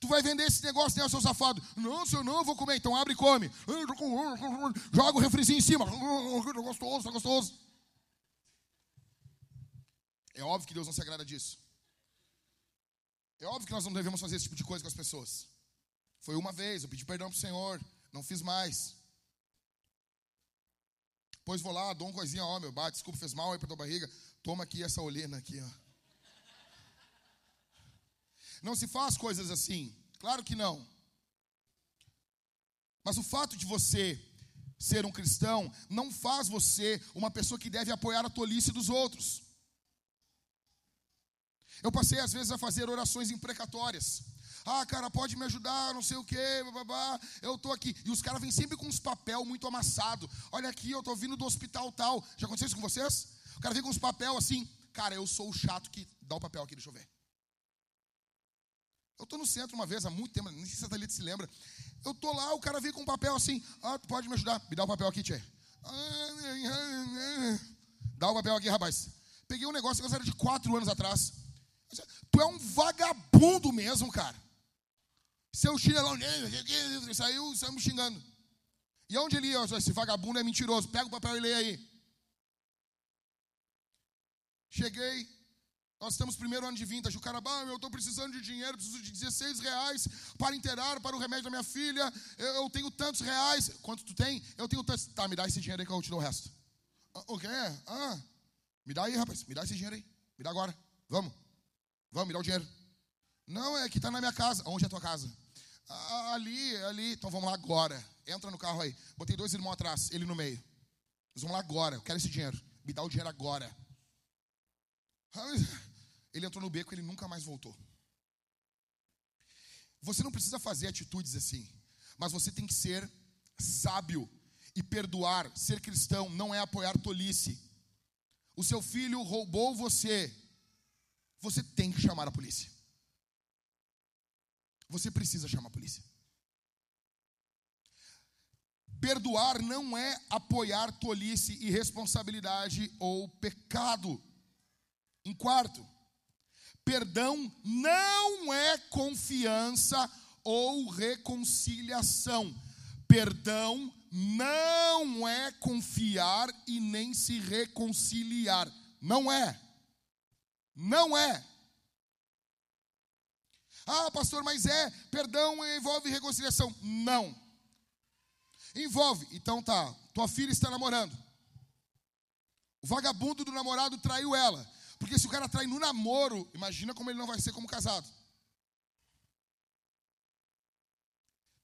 Tu vai vender esse negócio, né, seu safado? Não, senhor, não, vou comer. Então abre e come. Joga o refrizinho em cima. Gostoso, tá gostoso. É óbvio que Deus não se agrada disso. É óbvio que nós não devemos fazer esse tipo de coisa com as pessoas. Foi uma vez, eu pedi perdão para o Senhor. Não fiz mais. Depois vou lá, dou uma coisinha, ó, meu, bate, desculpa, fez mal aí para tua barriga. Toma aqui essa olhena aqui, ó. Não se faz coisas assim. Claro que não. Mas o fato de você ser um cristão não faz você uma pessoa que deve apoiar a tolice dos outros. Eu passei às vezes a fazer orações imprecatórias. Ah, cara, pode me ajudar, não sei o quê, babá, eu tô aqui. E os caras vêm sempre com uns papel muito amassado. Olha aqui, eu tô vindo do hospital tal. Já aconteceu isso com vocês? O cara vem com uns papel assim. Cara, eu sou o chato que dá o papel aqui, deixa eu ver. Eu tô no centro uma vez, há muito tempo, nem sei se a Thalita se lembra. Eu tô lá, o cara vem com um papel assim. Ah, tu pode me ajudar? Me dá o papel aqui, tchê. Dá o papel aqui, rapaz. Peguei um negócio que era de quatro anos atrás. Tu é um vagabundo mesmo, cara. Seu chinelão, saiu, saiu me xingando. E onde ele ia? Esse vagabundo é mentiroso. Pega o papel e lê aí. Cheguei, nós estamos primeiro ano de vintage. O cara, eu estou precisando de dinheiro, preciso de 16 reais para inteirar para o remédio da minha filha. Eu, eu, tenho tantos reais. Quanto tu tem? Eu tenho tantos. Tá, me dá esse dinheiro aí que eu te dou o resto. Ah, o quê? Ah, me dá aí, rapaz. Me dá esse dinheiro aí. Me dá agora. Vamos. Vamos, me dá o dinheiro. Não, é que está na minha casa. Onde é a tua casa? Ah, ali, ali. Então vamos lá agora. Entra no carro aí. Botei dois irmãos atrás, ele no meio. Vamos lá agora. Eu quero esse dinheiro. Me dá o dinheiro agora. Ele entrou no beco e ele nunca mais voltou. Você não precisa fazer atitudes assim, mas você tem que ser sábio e perdoar. Ser cristão não é apoiar tolice. O seu filho roubou você, você tem que chamar a polícia. Você precisa chamar a polícia. Perdoar não é apoiar tolice, irresponsabilidade ou pecado. Em quarto, perdão não é confiança ou reconciliação. Perdão não é confiar e nem se reconciliar. Não é. Não é. Ah, pastor, mas é. Perdão envolve reconciliação. Não. Envolve. Então tá. Tua filha está namorando. O vagabundo do namorado traiu ela. Porque se o cara trai no namoro, imagina como ele não vai ser como casado.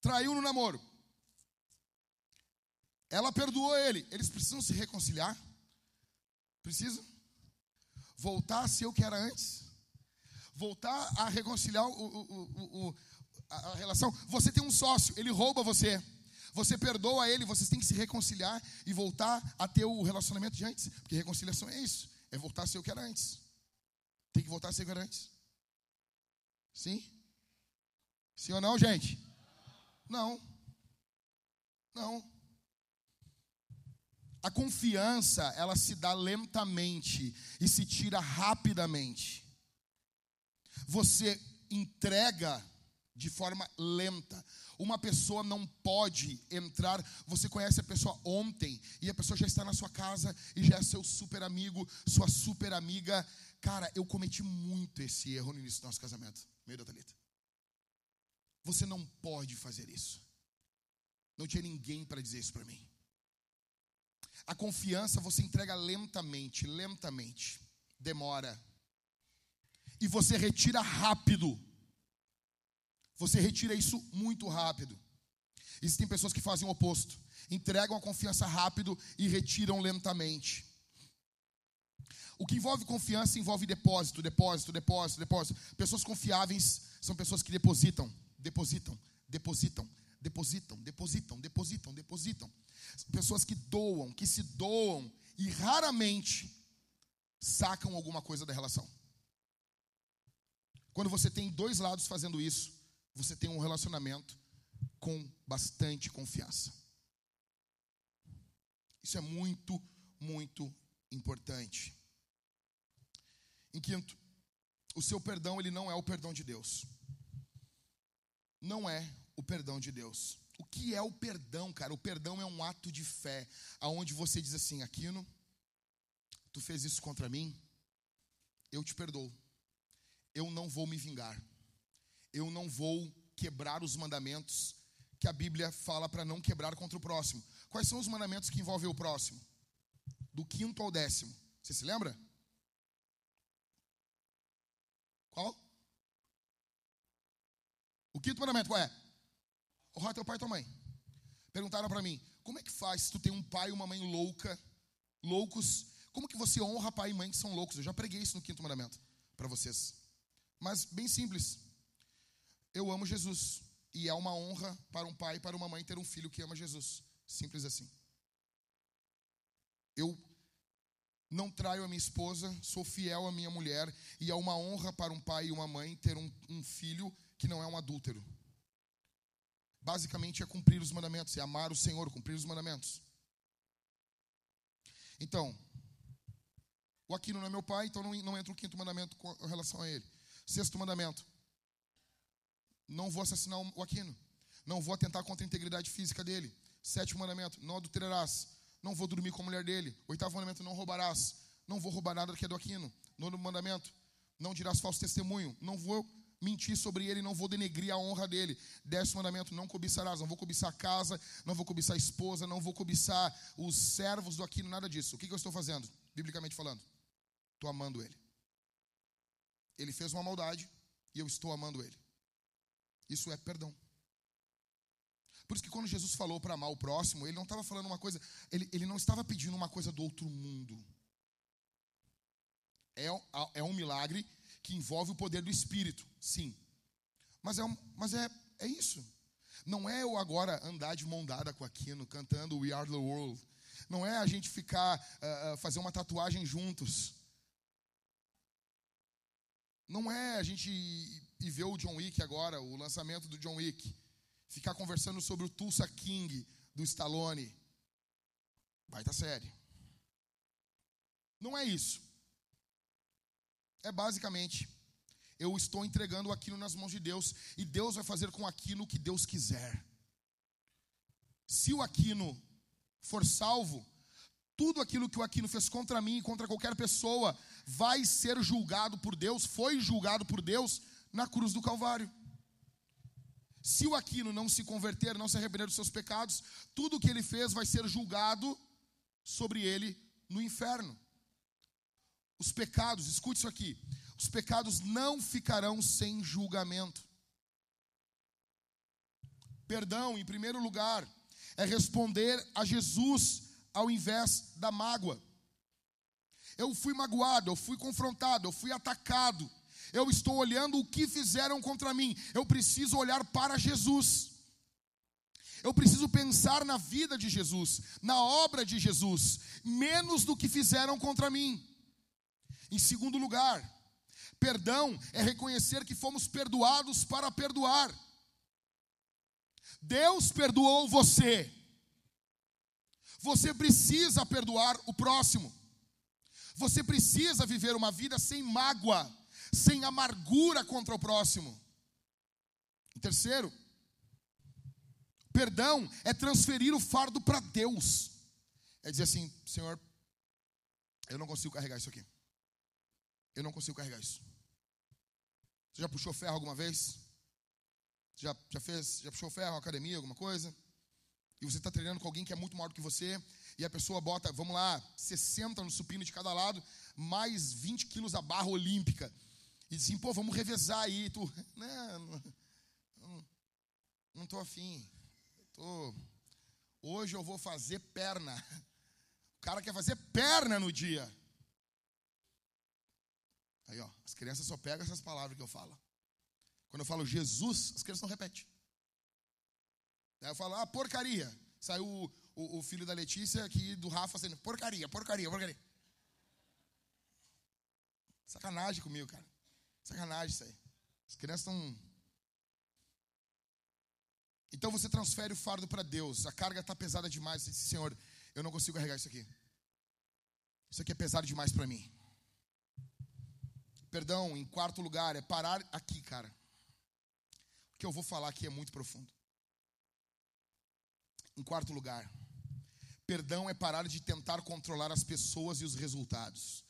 Traiu no namoro. Ela perdoou ele. Eles precisam se reconciliar? Precisam? Voltar a ser o que era antes? Voltar a reconciliar o, o, o, a relação? Você tem um sócio, ele rouba você. Você perdoa ele, vocês têm que se reconciliar e voltar a ter o relacionamento de antes. Porque reconciliação é isso. É voltar a ser o que era antes. Tem que voltar a ser o que era antes. Sim? Sim ou não, gente? Não. Não. A confiança, ela se dá lentamente e se tira rapidamente. Você entrega de forma lenta. Uma pessoa não pode entrar. Você conhece a pessoa ontem e a pessoa já está na sua casa e já é seu super amigo, sua super amiga. Cara, eu cometi muito esse erro no início do nosso casamento, meio da Thalita. Você não pode fazer isso. Não tinha ninguém para dizer isso para mim. A confiança você entrega lentamente, lentamente. Demora. E você retira rápido. Você retira isso muito rápido. Existem pessoas que fazem o oposto. Entregam a confiança rápido e retiram lentamente. O que envolve confiança envolve depósito, depósito, depósito, depósito. Pessoas confiáveis são pessoas que depositam, depositam, depositam, depositam, depositam, depositam, depositam. Pessoas que doam, que se doam e raramente sacam alguma coisa da relação. Quando você tem dois lados fazendo isso, você tem um relacionamento com bastante confiança. Isso é muito, muito importante. Em quinto, o seu perdão ele não é o perdão de Deus. Não é o perdão de Deus. O que é o perdão, cara? O perdão é um ato de fé, aonde você diz assim: Aquino, tu fez isso contra mim, eu te perdoo. Eu não vou me vingar. Eu não vou quebrar os mandamentos que a Bíblia fala para não quebrar contra o próximo. Quais são os mandamentos que envolvem o próximo? Do quinto ao décimo. Você se lembra? Qual? O quinto mandamento qual é? Honrar teu pai e tua mãe. Perguntaram para mim, como é que faz se tu tem um pai e uma mãe louca, loucos? Como que você honra pai e mãe que são loucos? Eu já preguei isso no quinto mandamento para vocês. Mas bem simples. Eu amo Jesus. E é uma honra para um pai e para uma mãe ter um filho que ama Jesus. Simples assim. Eu não traio a minha esposa, sou fiel à minha mulher, e é uma honra para um pai e uma mãe ter um, um filho que não é um adúltero. Basicamente é cumprir os mandamentos, é amar o Senhor, cumprir os mandamentos. Então, o Aquino não é meu pai, então não, não entra o quinto mandamento com relação a ele. Sexto mandamento: não vou assassinar o Aquino, não vou atentar contra a integridade física dele. Sétimo mandamento: não adulterarás não vou dormir com a mulher dele. Oitavo mandamento, não roubarás. Não vou roubar nada que é do Aquino. Nono mandamento, não dirás falso testemunho. Não vou mentir sobre ele, não vou denegrir a honra dele. Décimo mandamento, não cobiçarás. Não vou cobiçar a casa, não vou cobiçar a esposa, não vou cobiçar os servos do Aquino, nada disso. O que, que eu estou fazendo, biblicamente falando? Estou amando ele. Ele fez uma maldade e eu estou amando ele. Isso é perdão. Por isso que quando Jesus falou para amar o próximo, ele não estava falando uma coisa, ele, ele não estava pedindo uma coisa do outro mundo. É, é um milagre que envolve o poder do Espírito, sim. Mas é, mas é, é isso. Não é eu agora andar de mão dada com Aquino, cantando We Are the World. Não é a gente ficar, uh, fazer uma tatuagem juntos. Não é a gente ir ver o John Wick agora, o lançamento do John Wick ficar conversando sobre o Tulsa King do Stallone. Vai tá série. Não é isso. É basicamente, eu estou entregando aquilo nas mãos de Deus e Deus vai fazer com aquilo o que Deus quiser. Se o Aquino for salvo, tudo aquilo que o Aquino fez contra mim e contra qualquer pessoa vai ser julgado por Deus, foi julgado por Deus na cruz do Calvário. Se o Aquino não se converter, não se arrepender dos seus pecados, tudo o que ele fez vai ser julgado sobre ele no inferno. Os pecados, escute isso aqui: os pecados não ficarão sem julgamento. Perdão, em primeiro lugar, é responder a Jesus ao invés da mágoa. Eu fui magoado, eu fui confrontado, eu fui atacado eu estou olhando o que fizeram contra mim. Eu preciso olhar para Jesus. Eu preciso pensar na vida de Jesus, na obra de Jesus, menos do que fizeram contra mim. Em segundo lugar, perdão é reconhecer que fomos perdoados para perdoar. Deus perdoou você. Você precisa perdoar o próximo. Você precisa viver uma vida sem mágoa, sem amargura contra o próximo. Em terceiro, perdão é transferir o fardo para Deus. É dizer assim, Senhor, eu não consigo carregar isso aqui. Eu não consigo carregar isso. Você já puxou ferro alguma vez? Já, já fez, já puxou ferro, academia, alguma coisa? E você está treinando com alguém que é muito maior do que você, e a pessoa bota, vamos lá, 60 no supino de cada lado, mais 20 quilos a barra olímpica. E diz assim, pô, vamos revezar aí. Tu, não, não, não estou afim. Tô, hoje eu vou fazer perna. O cara quer fazer perna no dia. Aí, ó, as crianças só pegam essas palavras que eu falo. Quando eu falo Jesus, as crianças não repetem. Aí eu falo, ah, porcaria. Saiu o, o, o filho da Letícia aqui do Rafa sendo porcaria, porcaria, porcaria. Sacanagem comigo, cara. Sacanagem isso aí. As crianças estão. Então você transfere o fardo para Deus. A carga está pesada demais. Você diz, Senhor, eu não consigo carregar isso aqui. Isso aqui é pesado demais para mim. Perdão, em quarto lugar, é parar aqui, cara. O que eu vou falar aqui é muito profundo. Em quarto lugar, perdão é parar de tentar controlar as pessoas e os resultados.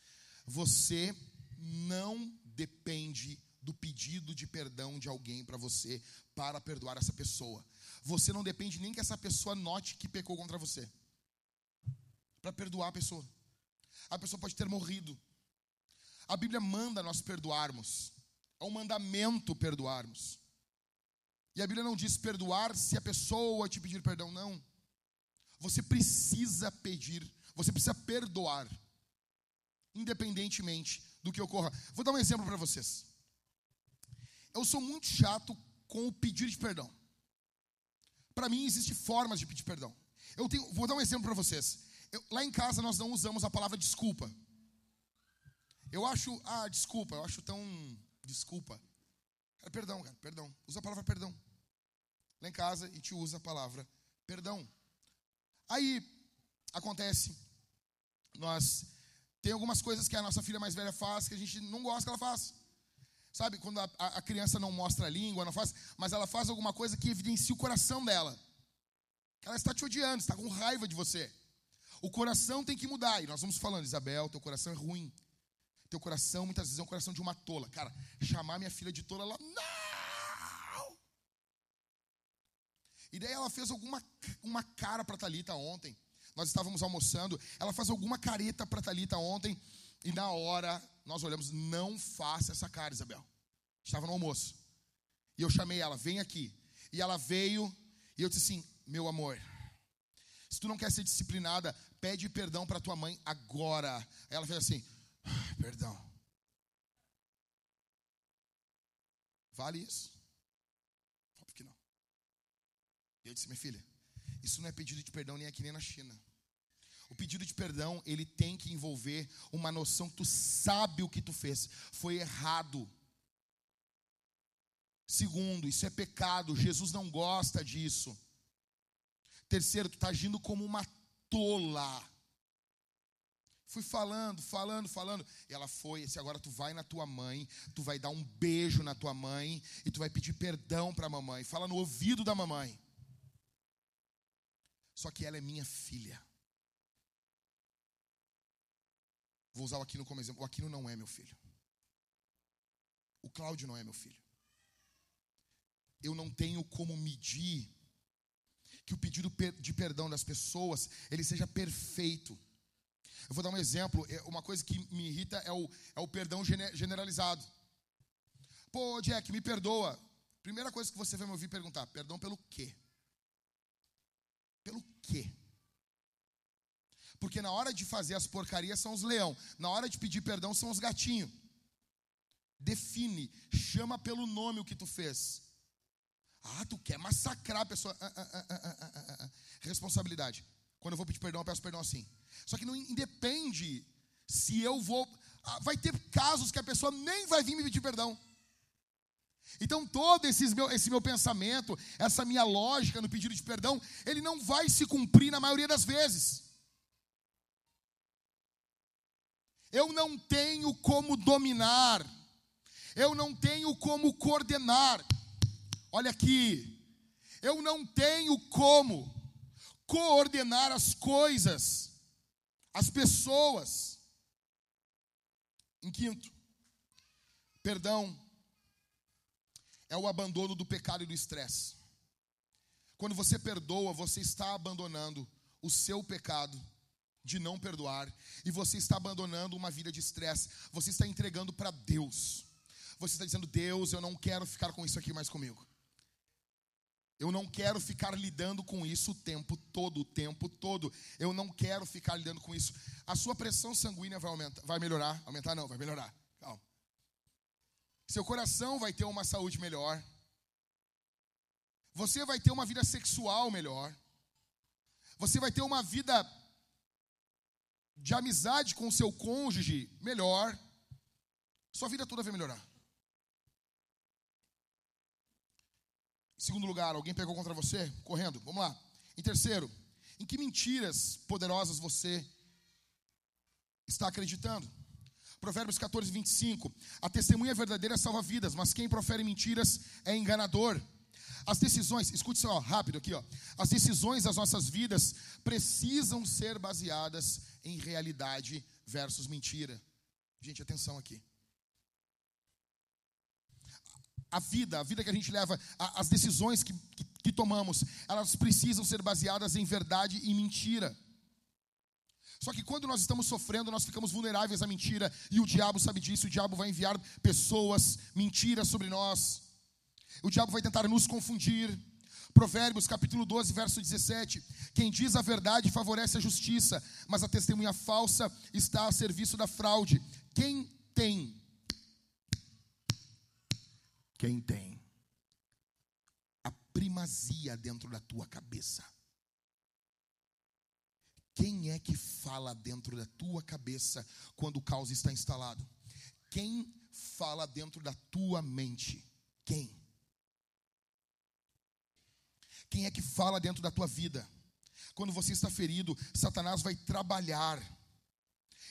Você não depende do pedido de perdão de alguém para você para perdoar essa pessoa. Você não depende nem que essa pessoa note que pecou contra você para perdoar a pessoa. A pessoa pode ter morrido. A Bíblia manda nós perdoarmos. É um mandamento perdoarmos. E a Bíblia não diz perdoar se a pessoa te pedir perdão, não. Você precisa pedir, você precisa perdoar, independentemente do que ocorra. Vou dar um exemplo para vocês. Eu sou muito chato com o pedir de perdão. Para mim, existem formas de pedir perdão. Eu tenho, vou dar um exemplo para vocês. Eu, lá em casa, nós não usamos a palavra desculpa. Eu acho, ah, desculpa, eu acho tão. Desculpa. Cara, perdão, cara, perdão. Usa a palavra perdão lá em casa e te usa a palavra perdão. Aí acontece, nós tem algumas coisas que a nossa filha mais velha faz que a gente não gosta que ela faça. Sabe, quando a, a, criança não mostra a língua, não faz, mas ela faz alguma coisa que evidencia o coração dela. Que ela está te odiando, está com raiva de você. O coração tem que mudar. E nós vamos falando, Isabel, teu coração é ruim. Teu coração muitas vezes é um coração de uma tola. Cara, chamar minha filha de tola, ela. Não! E daí ela fez alguma uma cara para Talita ontem. Nós estávamos almoçando, ela faz alguma careta para Talita ontem e na hora nós olhamos, não faça essa cara, Isabel. Estava no almoço. E eu chamei ela, vem aqui. E ela veio e eu disse assim: "Meu amor, se tu não quer ser disciplinada, pede perdão para tua mãe agora". Aí ela fez assim: "Perdão". Vale isso? E eu disse, minha filha, isso não é pedido de perdão nem aqui nem na China. O pedido de perdão, ele tem que envolver uma noção que tu sabe o que tu fez, foi errado. Segundo, isso é pecado, Jesus não gosta disso. Terceiro, tu está agindo como uma tola. Fui falando, falando, falando. E ela foi, esse agora tu vai na tua mãe, tu vai dar um beijo na tua mãe e tu vai pedir perdão para a mamãe. Fala no ouvido da mamãe. Só que ela é minha filha. Vou usar o Aquino como exemplo. O Aquino não é meu filho. O Cláudio não é meu filho. Eu não tenho como medir que o pedido de perdão das pessoas ele seja perfeito. Eu vou dar um exemplo. É, uma coisa que me irrita é o, é o perdão generalizado. Pô, Jack, me perdoa. Primeira coisa que você vai me ouvir perguntar: perdão pelo quê? Pelo quê? Porque na hora de fazer as porcarias são os leão, na hora de pedir perdão são os gatinhos. Define, chama pelo nome o que tu fez. Ah, tu quer massacrar a pessoa. Ah, ah, ah, Responsabilidade. Quando eu vou pedir perdão, eu peço perdão assim. Só que não independe se eu vou. Vai ter casos que a pessoa nem vai vir me pedir perdão. Então, todo meu, esse meu pensamento, essa minha lógica no pedido de perdão, ele não vai se cumprir na maioria das vezes. Eu não tenho como dominar, eu não tenho como coordenar. Olha aqui, eu não tenho como coordenar as coisas, as pessoas. Em quinto, perdão é o abandono do pecado e do estresse. Quando você perdoa, você está abandonando o seu pecado de não perdoar e você está abandonando uma vida de estresse. Você está entregando para Deus. Você está dizendo: Deus, eu não quero ficar com isso aqui mais comigo. Eu não quero ficar lidando com isso o tempo todo, o tempo todo. Eu não quero ficar lidando com isso. A sua pressão sanguínea vai aumentar, vai melhorar, aumentar não, vai melhorar. Calma. Seu coração vai ter uma saúde melhor. Você vai ter uma vida sexual melhor. Você vai ter uma vida de amizade com o seu cônjuge melhor. Sua vida toda vai melhorar. Em segundo lugar, alguém pegou contra você? Correndo, vamos lá. Em terceiro, em que mentiras poderosas você está acreditando? Provérbios 14, 25. A testemunha verdadeira salva vidas, mas quem profere mentiras é enganador. As decisões, escute só, rápido aqui, ó. As decisões das nossas vidas precisam ser baseadas em realidade versus mentira. Gente, atenção aqui. A vida, a vida que a gente leva, as decisões que, que, que tomamos, elas precisam ser baseadas em verdade e mentira. Só que quando nós estamos sofrendo, nós ficamos vulneráveis à mentira, e o diabo sabe disso, o diabo vai enviar pessoas, mentiras sobre nós. O diabo vai tentar nos confundir. Provérbios capítulo 12, verso 17. Quem diz a verdade favorece a justiça, mas a testemunha falsa está a serviço da fraude. Quem tem? Quem tem a primazia dentro da tua cabeça? Quem é que fala dentro da tua cabeça quando o caos está instalado? Quem fala dentro da tua mente? Quem? Quem é que fala dentro da tua vida? Quando você está ferido, Satanás vai trabalhar.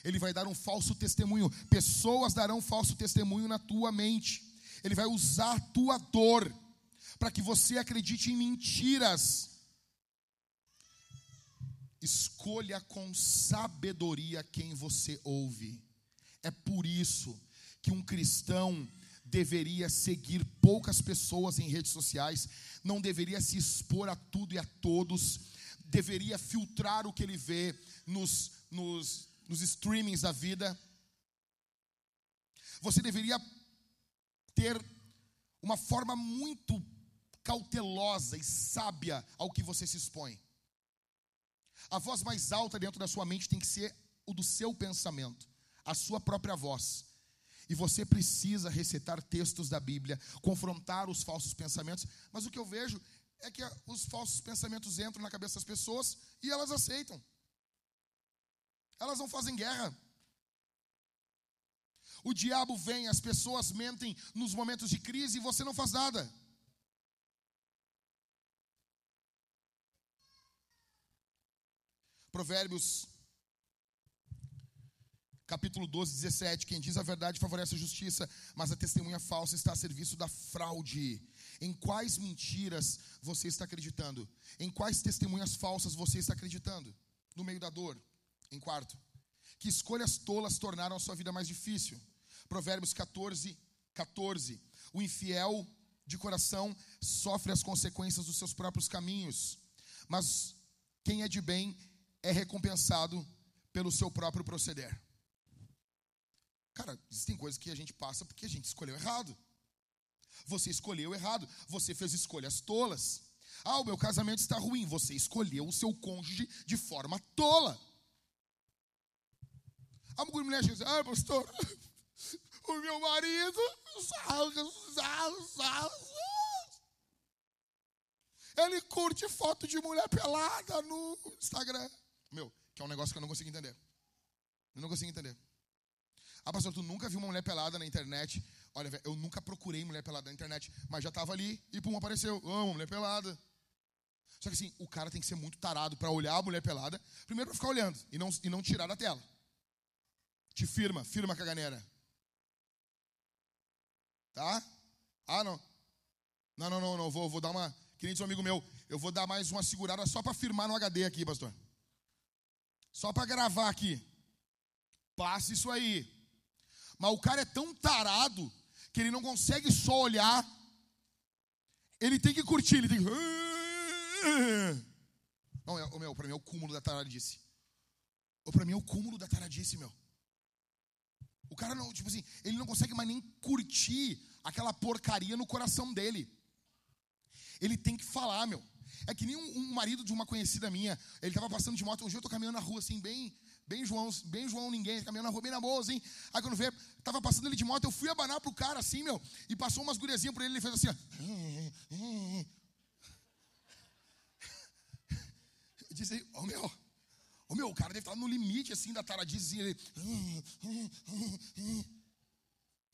Ele vai dar um falso testemunho. Pessoas darão falso testemunho na tua mente. Ele vai usar a tua dor para que você acredite em mentiras. Escolha com sabedoria quem você ouve. É por isso que um cristão deveria seguir poucas pessoas em redes sociais, não deveria se expor a tudo e a todos, deveria filtrar o que ele vê nos, nos, nos streamings da vida. Você deveria ter uma forma muito cautelosa e sábia ao que você se expõe. A voz mais alta dentro da sua mente tem que ser o do seu pensamento, a sua própria voz. E você precisa recitar textos da Bíblia, confrontar os falsos pensamentos. Mas o que eu vejo é que os falsos pensamentos entram na cabeça das pessoas e elas aceitam. Elas não fazem guerra. O diabo vem, as pessoas mentem nos momentos de crise e você não faz nada. Provérbios capítulo 12, 17. Quem diz a verdade favorece a justiça, mas a testemunha falsa está a serviço da fraude. Em quais mentiras você está acreditando? Em quais testemunhas falsas você está acreditando? No meio da dor. Em quarto, que escolhas tolas tornaram a sua vida mais difícil? Provérbios 14, 14. O infiel de coração sofre as consequências dos seus próprios caminhos, mas quem é de bem é recompensado pelo seu próprio proceder. Cara, existem coisas que a gente passa porque a gente escolheu errado. Você escolheu errado. Você fez escolhas tolas. Ah, o meu casamento está ruim. Você escolheu o seu cônjuge de forma tola. A mulher diz: Ah, pastor, o meu marido. Ele curte foto de mulher pelada no Instagram. Meu, que é um negócio que eu não consigo entender. Eu não consigo entender. Ah, pastor, tu nunca viu uma mulher pelada na internet? Olha, eu nunca procurei mulher pelada na internet, mas já estava ali e pum, apareceu. Oh, uma mulher pelada. Só que assim, o cara tem que ser muito tarado para olhar a mulher pelada, primeiro para ficar olhando e não, e não tirar da tela. Te firma, firma caganeira. Tá? Ah, não. Não, não, não, não. Vou, vou dar uma. Que nem um amigo meu, eu vou dar mais uma segurada só para firmar no HD aqui, pastor. Só para gravar aqui. Passe isso aí. Mas o cara é tão tarado que ele não consegue só olhar Ele tem que curtir, ele tem que. Não, é, meu, pra mim é o cúmulo da taradice. Ou pra mim é o cúmulo da taradice, meu. O cara não, tipo assim, ele não consegue mais nem curtir aquela porcaria no coração dele. Ele tem que falar, meu. É que nem um, um marido de uma conhecida minha, ele tava passando de moto, um dia eu tô caminhando na rua assim, bem, bem João, bem João ninguém, caminhando na rua bem na boa, assim. Aí quando vê, tava passando ele de moto, eu fui abanar pro cara assim, meu, e passou umas guriazinhas por ele, ele fez assim, ó. Eu disse, ô oh, meu, ô meu, o cara deve estar no limite assim da taradice, ele.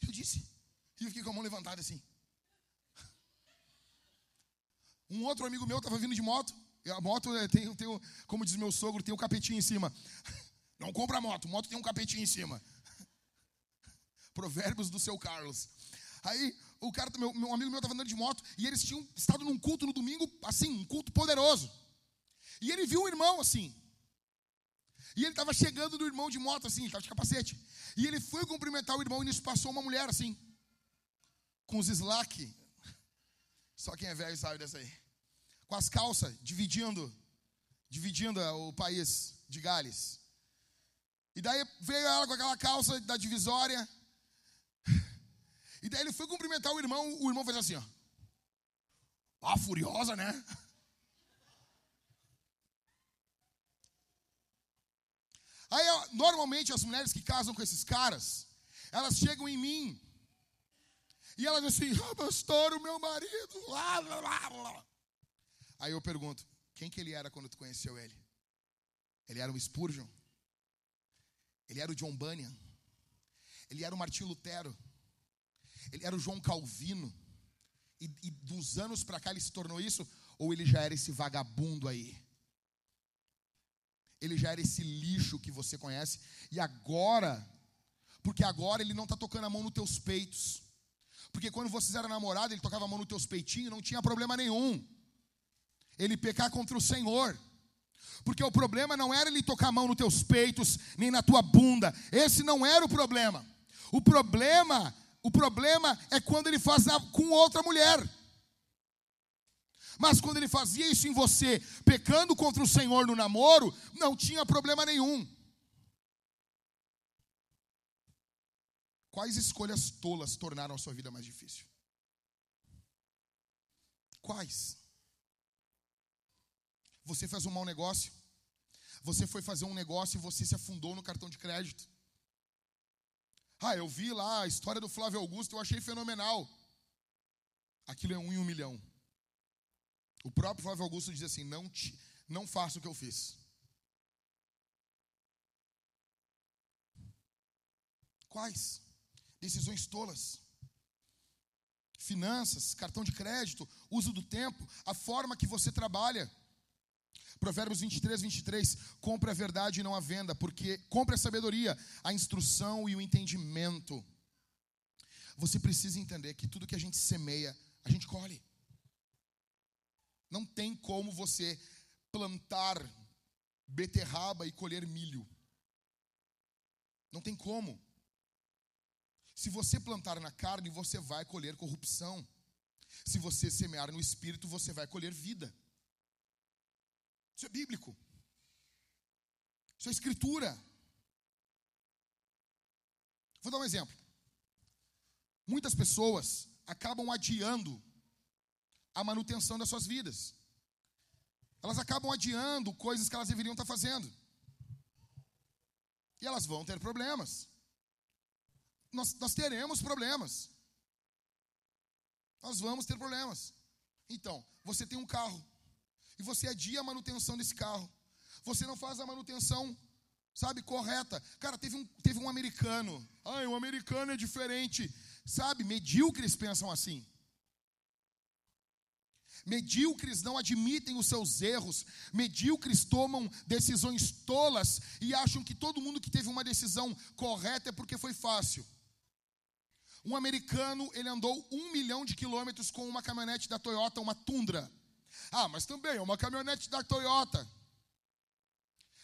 Eu disse, e eu fiquei com a mão levantada assim. Um outro amigo meu estava vindo de moto. A moto eh, tem, tem, como diz meu sogro, tem um capetinho em cima. Não compra moto, moto tem um capetinho em cima. Provérbios do seu Carlos. Aí o cara, meu, meu amigo meu estava andando de moto e eles tinham estado num culto no domingo, assim, um culto poderoso. E ele viu um irmão assim. E ele estava chegando do irmão de moto assim, estava de capacete. E ele foi cumprimentar o irmão e nisso passou uma mulher assim, com os slack. Só quem é velho sabe dessa aí com as calças, dividindo, dividindo o país de Gales. E daí veio ela com aquela calça da divisória. E daí ele foi cumprimentar o irmão, o irmão fez assim, ó. Ah, furiosa, né? Aí, normalmente, as mulheres que casam com esses caras, elas chegam em mim e elas dizem assim: ah, pastor, o meu marido, lá, lá, lá. Aí eu pergunto: quem que ele era quando tu conheceu ele? Ele era o Spurgeon? Ele era o John Bunyan? Ele era o Martinho Lutero? Ele era o João Calvino? E, e dos anos para cá ele se tornou isso? Ou ele já era esse vagabundo aí? Ele já era esse lixo que você conhece? E agora, porque agora ele não está tocando a mão nos teus peitos. Porque quando vocês eram namorados, ele tocava a mão nos teus peitinhos, não tinha problema nenhum ele pecar contra o Senhor. Porque o problema não era ele tocar a mão nos teus peitos, nem na tua bunda. Esse não era o problema. O problema, o problema é quando ele faz com outra mulher. Mas quando ele fazia isso em você, pecando contra o Senhor no namoro, não tinha problema nenhum. Quais escolhas tolas tornaram a sua vida mais difícil? Quais? Você fez um mau negócio. Você foi fazer um negócio e você se afundou no cartão de crédito. Ah, eu vi lá a história do Flávio Augusto, eu achei fenomenal. Aquilo é um em um milhão. O próprio Flávio Augusto diz assim: não, te, não faça o que eu fiz. Quais? Decisões tolas. Finanças, cartão de crédito, uso do tempo, a forma que você trabalha. Provérbios 23, 23. Compre a verdade e não a venda, porque compre a sabedoria, a instrução e o entendimento. Você precisa entender que tudo que a gente semeia, a gente colhe. Não tem como você plantar beterraba e colher milho. Não tem como. Se você plantar na carne, você vai colher corrupção. Se você semear no espírito, você vai colher vida. Isso é bíblico. Isso é escritura. Vou dar um exemplo. Muitas pessoas acabam adiando a manutenção das suas vidas. Elas acabam adiando coisas que elas deveriam estar fazendo. E elas vão ter problemas. Nós, nós teremos problemas. Nós vamos ter problemas. Então, você tem um carro e você adia a manutenção desse carro. Você não faz a manutenção, sabe, correta. Cara, teve um, teve um americano. Ai, o americano é diferente. Sabe, medíocres pensam assim. Medíocres não admitem os seus erros, medíocres tomam decisões tolas e acham que todo mundo que teve uma decisão correta é porque foi fácil. Um americano, ele andou um milhão de quilômetros com uma caminhonete da Toyota, uma Tundra. Ah, mas também é uma caminhonete da Toyota.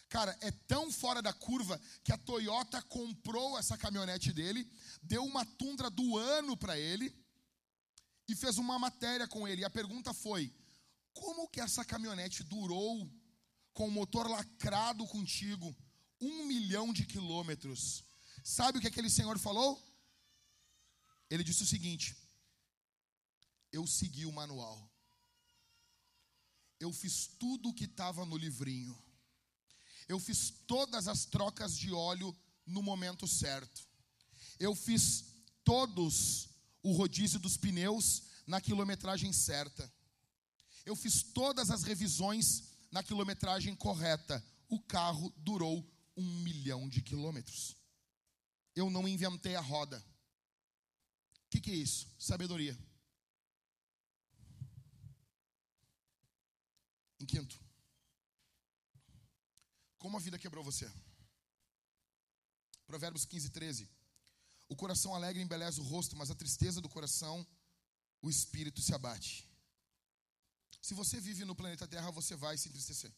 Cara, é tão fora da curva que a Toyota comprou essa caminhonete dele, deu uma Tundra do ano para ele e fez uma matéria com ele. E a pergunta foi: como que essa caminhonete durou com o motor lacrado contigo um milhão de quilômetros? Sabe o que aquele senhor falou? Ele disse o seguinte: eu segui o manual. Eu fiz tudo o que estava no livrinho. Eu fiz todas as trocas de óleo no momento certo. Eu fiz todos o rodízio dos pneus na quilometragem certa. Eu fiz todas as revisões na quilometragem correta. O carro durou um milhão de quilômetros. Eu não inventei a roda. O que, que é isso? Sabedoria. Em quinto, como a vida quebrou você? Provérbios 15, 13. O coração alegre embeleza o rosto, mas a tristeza do coração, o espírito se abate. Se você vive no planeta Terra, você vai se entristecer.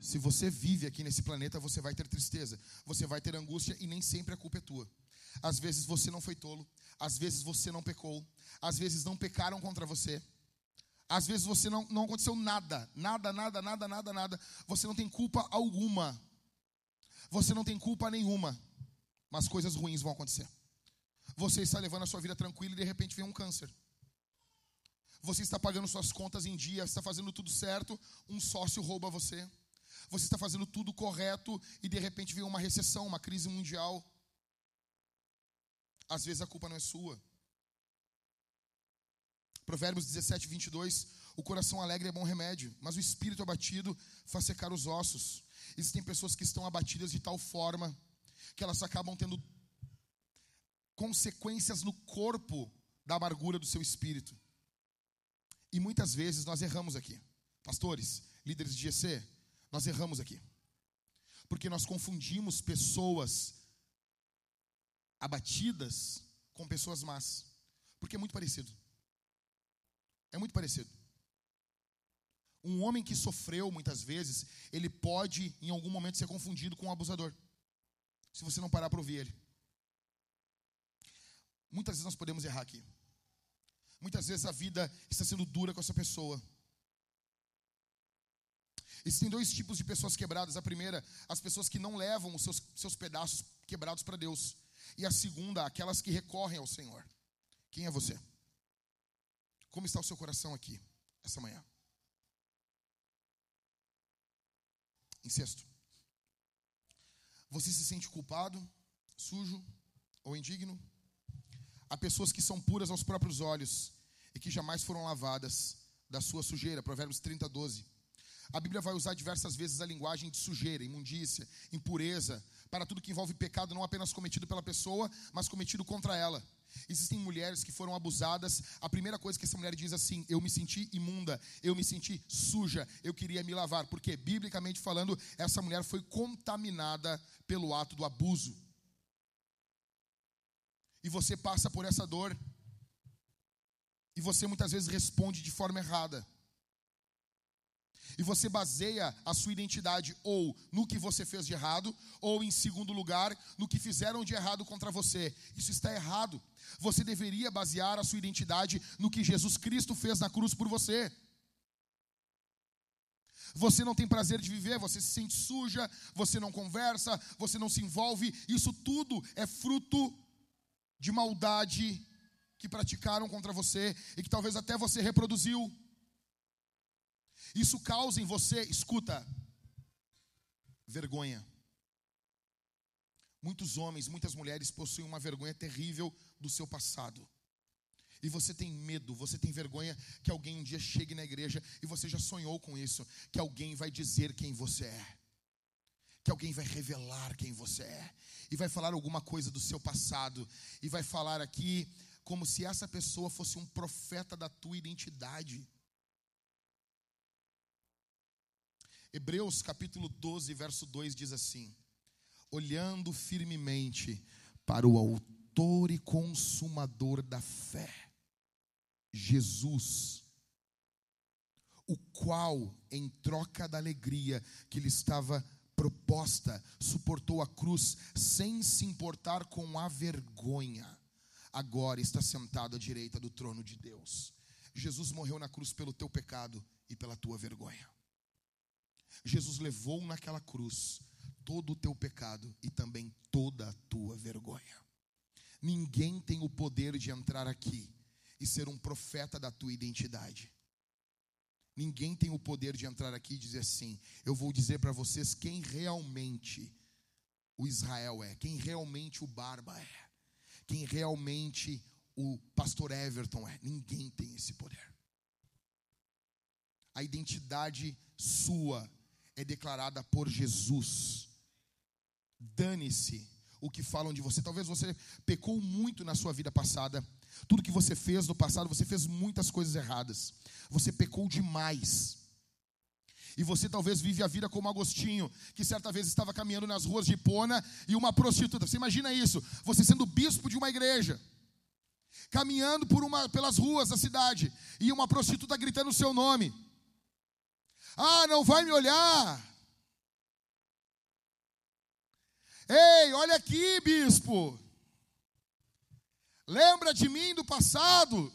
Se você vive aqui nesse planeta, você vai ter tristeza, você vai ter angústia e nem sempre a culpa é tua. Às vezes você não foi tolo, às vezes você não pecou, às vezes não pecaram contra você. Às vezes você não, não aconteceu nada, nada, nada, nada, nada, nada. Você não tem culpa alguma. Você não tem culpa nenhuma. Mas coisas ruins vão acontecer. Você está levando a sua vida tranquila e de repente vem um câncer. Você está pagando suas contas em dia, está fazendo tudo certo, um sócio rouba você. Você está fazendo tudo correto e de repente vem uma recessão, uma crise mundial. Às vezes a culpa não é sua. Provérbios 17, 22. O coração alegre é bom remédio, mas o espírito abatido faz secar os ossos. Existem pessoas que estão abatidas de tal forma que elas acabam tendo consequências no corpo da amargura do seu espírito. E muitas vezes nós erramos aqui. Pastores, líderes de GC, nós erramos aqui. Porque nós confundimos pessoas abatidas com pessoas más. Porque é muito parecido. É muito parecido. Um homem que sofreu muitas vezes, ele pode em algum momento ser confundido com um abusador. Se você não parar para ouvir ele. Muitas vezes nós podemos errar aqui. Muitas vezes a vida está sendo dura com essa pessoa. Existem dois tipos de pessoas quebradas. A primeira, as pessoas que não levam os seus, seus pedaços quebrados para Deus. E a segunda, aquelas que recorrem ao Senhor. Quem é você? Como está o seu coração aqui, essa manhã? Em sexto, você se sente culpado, sujo ou indigno? Há pessoas que são puras aos próprios olhos e que jamais foram lavadas da sua sujeira. Provérbios 30, 12. A Bíblia vai usar diversas vezes a linguagem de sujeira, imundícia, impureza, para tudo que envolve pecado não apenas cometido pela pessoa, mas cometido contra ela. Existem mulheres que foram abusadas. A primeira coisa que essa mulher diz assim: Eu me senti imunda, eu me senti suja, eu queria me lavar. Porque, biblicamente falando, essa mulher foi contaminada pelo ato do abuso. E você passa por essa dor. E você muitas vezes responde de forma errada. E você baseia a sua identidade ou no que você fez de errado, ou em segundo lugar, no que fizeram de errado contra você. Isso está errado. Você deveria basear a sua identidade no que Jesus Cristo fez na cruz por você. Você não tem prazer de viver, você se sente suja, você não conversa, você não se envolve. Isso tudo é fruto de maldade que praticaram contra você e que talvez até você reproduziu. Isso causa em você, escuta, vergonha. Muitos homens, muitas mulheres possuem uma vergonha terrível do seu passado. E você tem medo, você tem vergonha que alguém um dia chegue na igreja e você já sonhou com isso, que alguém vai dizer quem você é. Que alguém vai revelar quem você é e vai falar alguma coisa do seu passado e vai falar aqui como se essa pessoa fosse um profeta da tua identidade. Hebreus capítulo 12, verso 2 diz assim: Olhando firmemente para o Autor e Consumador da fé, Jesus, o qual, em troca da alegria que lhe estava proposta, suportou a cruz sem se importar com a vergonha, agora está sentado à direita do trono de Deus. Jesus morreu na cruz pelo teu pecado e pela tua vergonha. Jesus levou naquela cruz todo o teu pecado e também toda a tua vergonha. Ninguém tem o poder de entrar aqui e ser um profeta da tua identidade. Ninguém tem o poder de entrar aqui e dizer assim: eu vou dizer para vocês quem realmente o Israel é, quem realmente o Barba é, quem realmente o pastor Everton é. Ninguém tem esse poder. A identidade sua é declarada por Jesus. Dane-se o que falam de você. Talvez você pecou muito na sua vida passada. Tudo que você fez no passado, você fez muitas coisas erradas. Você pecou demais. E você talvez vive a vida como Agostinho, que certa vez estava caminhando nas ruas de Ipona e uma prostituta. Você imagina isso? Você sendo bispo de uma igreja, caminhando por uma, pelas ruas da cidade e uma prostituta gritando o seu nome. Ah, não vai me olhar. Ei, olha aqui, bispo. Lembra de mim do passado?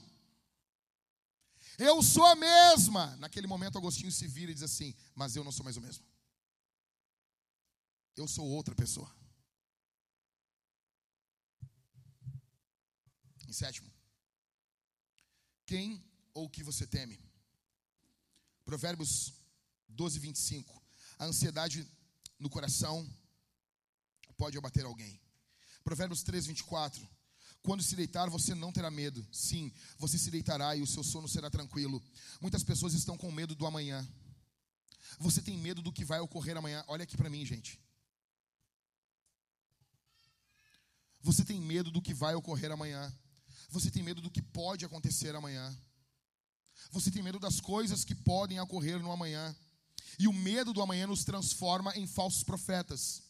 Eu sou a mesma. Naquele momento, Agostinho se vira e diz assim: Mas eu não sou mais o mesmo. Eu sou outra pessoa. Em sétimo, quem ou o que você teme? Provérbios 12, 25. A ansiedade no coração pode abater alguém. Provérbios 3, 24. Quando se deitar, você não terá medo. Sim, você se deitará e o seu sono será tranquilo. Muitas pessoas estão com medo do amanhã. Você tem medo do que vai ocorrer amanhã. Olha aqui para mim, gente. Você tem medo do que vai ocorrer amanhã. Você tem medo do que pode acontecer amanhã. Você tem medo das coisas que podem ocorrer no amanhã. E o medo do amanhã nos transforma em falsos profetas.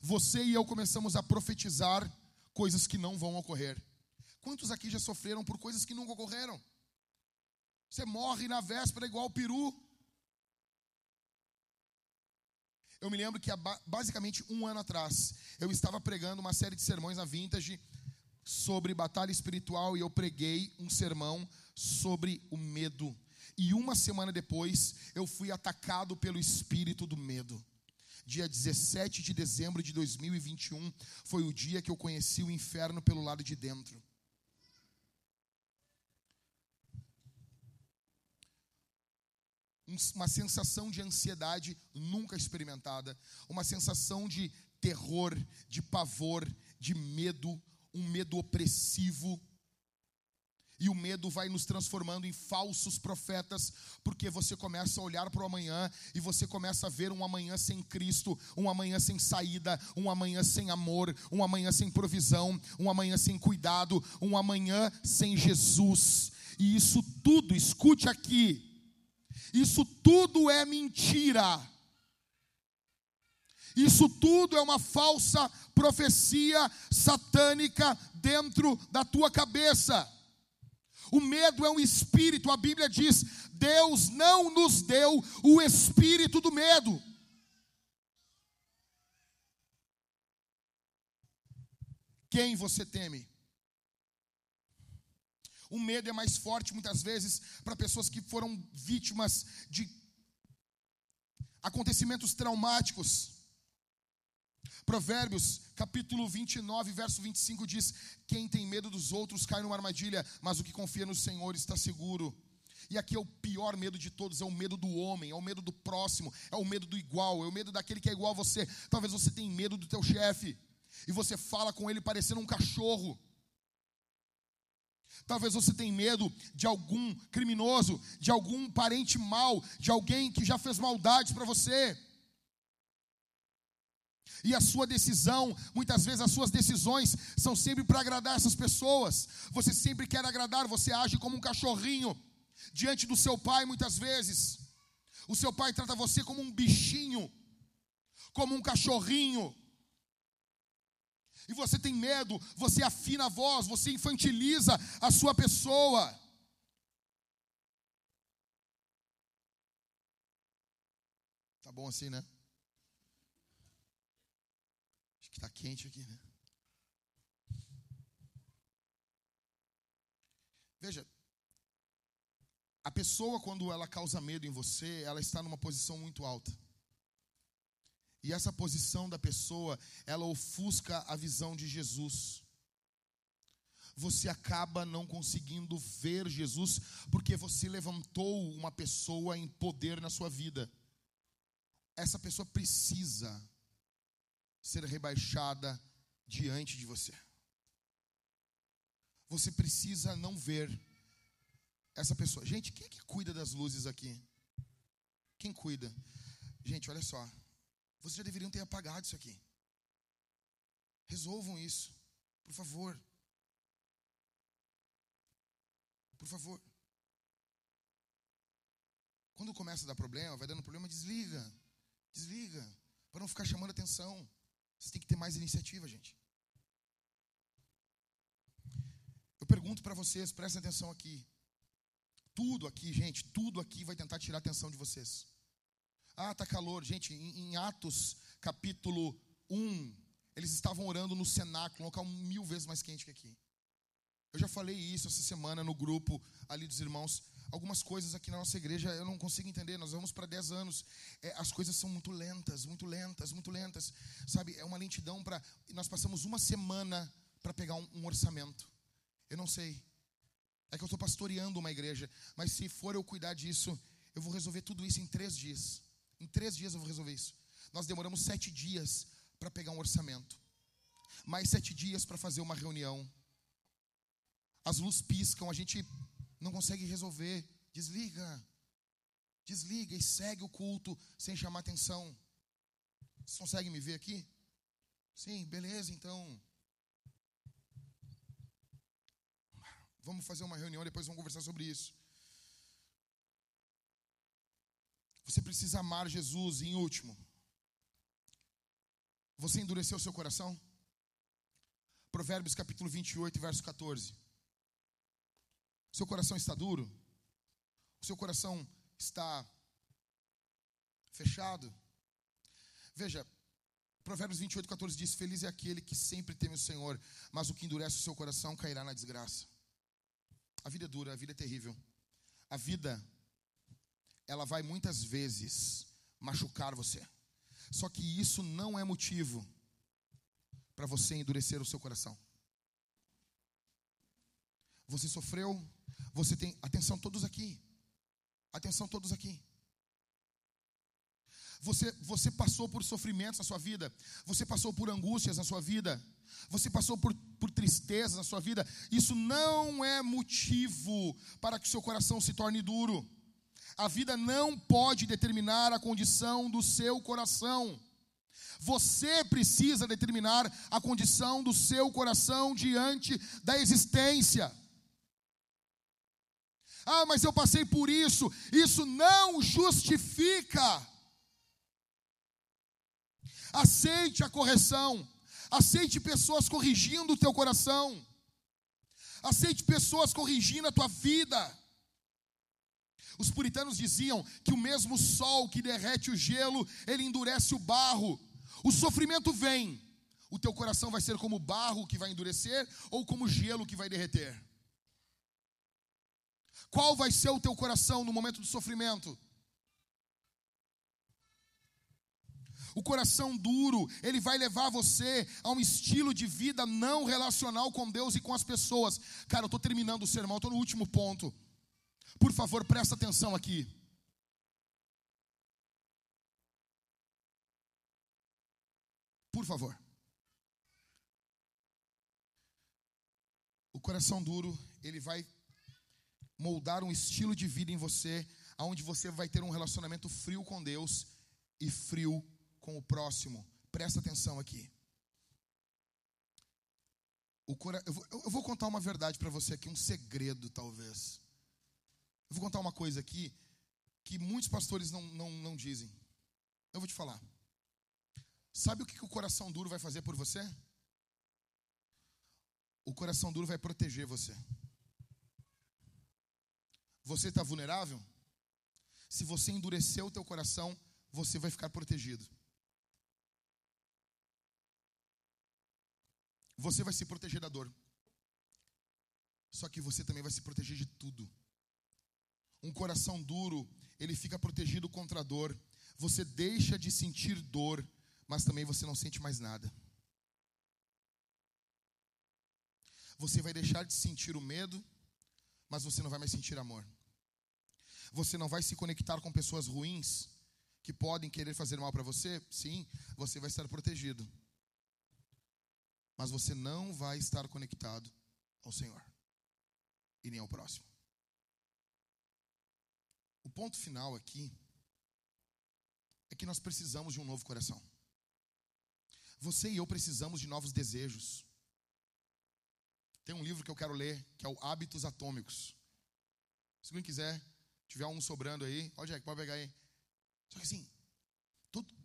Você e eu começamos a profetizar coisas que não vão ocorrer. Quantos aqui já sofreram por coisas que nunca ocorreram? Você morre na véspera igual o peru. Eu me lembro que basicamente um ano atrás eu estava pregando uma série de sermões na Vintage sobre batalha espiritual e eu preguei um sermão sobre o medo. E uma semana depois eu fui atacado pelo espírito do medo dia 17 de dezembro de 2021, foi o dia que eu conheci o inferno pelo lado de dentro. Uma sensação de ansiedade nunca experimentada, uma sensação de terror, de pavor, de medo, um medo opressivo e o medo vai nos transformando em falsos profetas, porque você começa a olhar para o amanhã e você começa a ver um amanhã sem Cristo, um amanhã sem saída, um amanhã sem amor, um amanhã sem provisão, um amanhã sem cuidado, um amanhã sem Jesus. E isso tudo, escute aqui, isso tudo é mentira. Isso tudo é uma falsa profecia satânica dentro da tua cabeça. O medo é um espírito, a Bíblia diz: Deus não nos deu o espírito do medo. Quem você teme? O medo é mais forte muitas vezes para pessoas que foram vítimas de acontecimentos traumáticos. Provérbios, capítulo 29, verso 25 diz: Quem tem medo dos outros cai numa armadilha, mas o que confia no Senhor está seguro. E aqui é o pior medo de todos, é o medo do homem, é o medo do próximo, é o medo do igual, é o medo daquele que é igual a você. Talvez você tenha medo do teu chefe e você fala com ele parecendo um cachorro. Talvez você tenha medo de algum criminoso, de algum parente mau, de alguém que já fez maldades para você. E a sua decisão, muitas vezes as suas decisões são sempre para agradar essas pessoas. Você sempre quer agradar, você age como um cachorrinho diante do seu pai, muitas vezes. O seu pai trata você como um bichinho, como um cachorrinho. E você tem medo, você afina a voz, você infantiliza a sua pessoa. Tá bom assim, né? que está quente aqui, né? Veja, a pessoa, quando ela causa medo em você, ela está numa posição muito alta. E essa posição da pessoa, ela ofusca a visão de Jesus. Você acaba não conseguindo ver Jesus, porque você levantou uma pessoa em poder na sua vida. Essa pessoa precisa ser rebaixada diante de você. Você precisa não ver essa pessoa. Gente, quem é que cuida das luzes aqui? Quem cuida? Gente, olha só. Vocês já deveriam ter apagado isso aqui. Resolvam isso, por favor. Por favor. Quando começa a dar problema, vai dando problema, desliga. Desliga. Para não ficar chamando atenção. Você tem que ter mais iniciativa, gente. Eu pergunto para vocês, prestem atenção aqui. Tudo aqui, gente, tudo aqui vai tentar tirar a atenção de vocês. Ah, tá calor. Gente, em, em Atos capítulo 1, eles estavam orando no cenáculo, um local mil vezes mais quente que aqui. Eu já falei isso essa semana no grupo ali dos irmãos algumas coisas aqui na nossa igreja eu não consigo entender. Nós vamos para 10 anos, é, as coisas são muito lentas, muito lentas, muito lentas. Sabe, é uma lentidão para. Nós passamos uma semana para pegar um, um, orçamento. Eu não sei. É que eu estou pastoreando uma igreja, mas se for eu cuidar disso, eu vou resolver tudo isso em três dias. Em três dias eu vou resolver isso. Nós demoramos sete dias para pegar um orçamento, mais sete dias para fazer uma reunião. As luzes piscam, a gente não consegue resolver, desliga. Desliga e segue o culto sem chamar atenção. Vocês conseguem me ver aqui? Sim, beleza, então. Vamos fazer uma reunião, depois vamos conversar sobre isso. Você precisa amar Jesus. Em último, você endureceu seu coração? Provérbios capítulo 28, verso 14. Seu coração está duro? O seu coração está fechado? Veja, Provérbios 28, 14 diz: Feliz é aquele que sempre teme o Senhor, mas o que endurece o seu coração cairá na desgraça. A vida é dura, a vida é terrível. A vida, ela vai muitas vezes machucar você. Só que isso não é motivo para você endurecer o seu coração. Você sofreu, você tem. Atenção, todos aqui. Atenção, todos aqui. Você, você passou por sofrimentos na sua vida, você passou por angústias na sua vida, você passou por, por tristezas na sua vida. Isso não é motivo para que o seu coração se torne duro. A vida não pode determinar a condição do seu coração. Você precisa determinar a condição do seu coração diante da existência. Ah, mas eu passei por isso. Isso não justifica. Aceite a correção. Aceite pessoas corrigindo o teu coração. Aceite pessoas corrigindo a tua vida. Os puritanos diziam que o mesmo sol que derrete o gelo, ele endurece o barro. O sofrimento vem. O teu coração vai ser como barro que vai endurecer ou como gelo que vai derreter. Qual vai ser o teu coração no momento do sofrimento? O coração duro, ele vai levar você a um estilo de vida não relacional com Deus e com as pessoas. Cara, eu estou terminando o sermão, estou no último ponto. Por favor, presta atenção aqui. Por favor. O coração duro, ele vai moldar um estilo de vida em você, onde você vai ter um relacionamento frio com Deus e frio com o próximo. Presta atenção aqui. Cora... Eu, vou, eu, vou, contar uma verdade para você aqui, um segredo talvez. Eu vou contar uma coisa aqui que muitos pastores não, não, não dizem. Eu vou te falar. Sabe o que, que o coração duro vai fazer por você? O coração duro vai proteger você. Você está vulnerável? Se você endurecer o teu coração, você vai ficar protegido. Você vai se proteger da dor. Só que você também vai se proteger de tudo. Um coração duro, ele fica protegido contra a dor. Você deixa de sentir dor, mas também você não sente mais nada. Você vai deixar de sentir o medo, mas você não vai mais sentir amor. Você não vai se conectar com pessoas ruins que podem querer fazer mal para você. Sim, você vai estar protegido. Mas você não vai estar conectado ao Senhor e nem ao próximo. O ponto final aqui é que nós precisamos de um novo coração. Você e eu precisamos de novos desejos. Tem um livro que eu quero ler, que é o Hábitos Atômicos. Se alguém quiser, tiver um sobrando aí, ó Jack, pode pegar aí. Só que assim,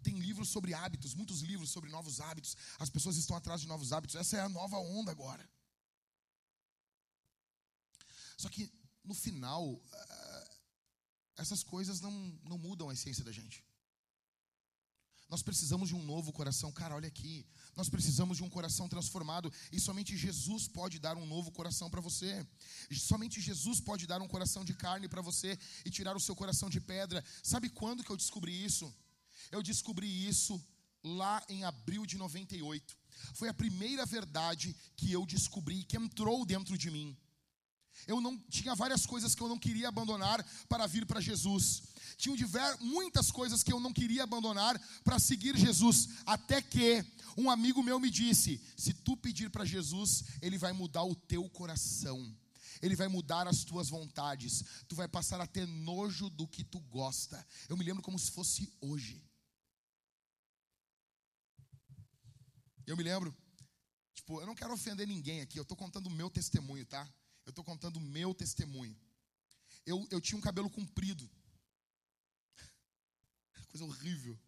tem livros sobre hábitos, muitos livros sobre novos hábitos. As pessoas estão atrás de novos hábitos. Essa é a nova onda agora. Só que no final, eh, essas coisas não, não mudam a essência da gente. Nós precisamos de um novo coração. Cara, olha aqui. Nós precisamos de um coração transformado. E somente Jesus pode dar um novo coração para você. Somente Jesus pode dar um coração de carne para você e tirar o seu coração de pedra. Sabe quando que eu descobri isso? Eu descobri isso lá em abril de 98. Foi a primeira verdade que eu descobri, que entrou dentro de mim. Eu não tinha várias coisas que eu não queria abandonar para vir para Jesus. Tinha muitas coisas que eu não queria abandonar para seguir Jesus, até que um amigo meu me disse: "Se tu pedir para Jesus, ele vai mudar o teu coração. Ele vai mudar as tuas vontades. Tu vai passar a ter nojo do que tu gosta." Eu me lembro como se fosse hoje. Eu me lembro, tipo, eu não quero ofender ninguém aqui, eu estou contando o meu testemunho, tá? Eu estou contando o meu testemunho. Eu, eu tinha um cabelo comprido. Coisa horrível.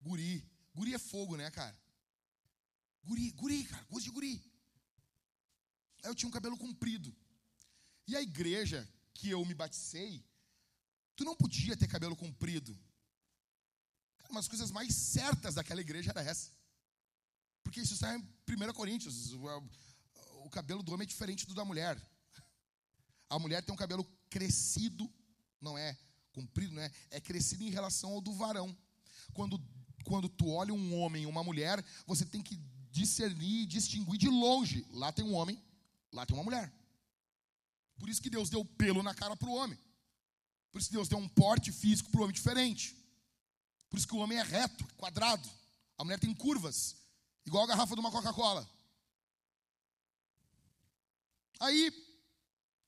Guri. Guri é fogo, né, cara? Guri, guri, cara. Gosto de guri. Aí eu tinha um cabelo comprido. E a igreja que eu me batizei, tu não podia ter cabelo comprido. Cara, uma das coisas mais certas daquela igreja era essa. Porque isso está em 1 Coríntios o cabelo do homem é diferente do da mulher. A mulher tem um cabelo crescido, não é comprido, não é? É crescido em relação ao do varão. Quando, quando tu olha um homem e uma mulher, você tem que discernir e distinguir de longe. Lá tem um homem, lá tem uma mulher. Por isso que Deus deu pelo na cara para o homem. Por isso que Deus deu um porte físico para o homem diferente. Por isso que o homem é reto, quadrado. A mulher tem curvas, igual a garrafa de uma Coca-Cola. Aí,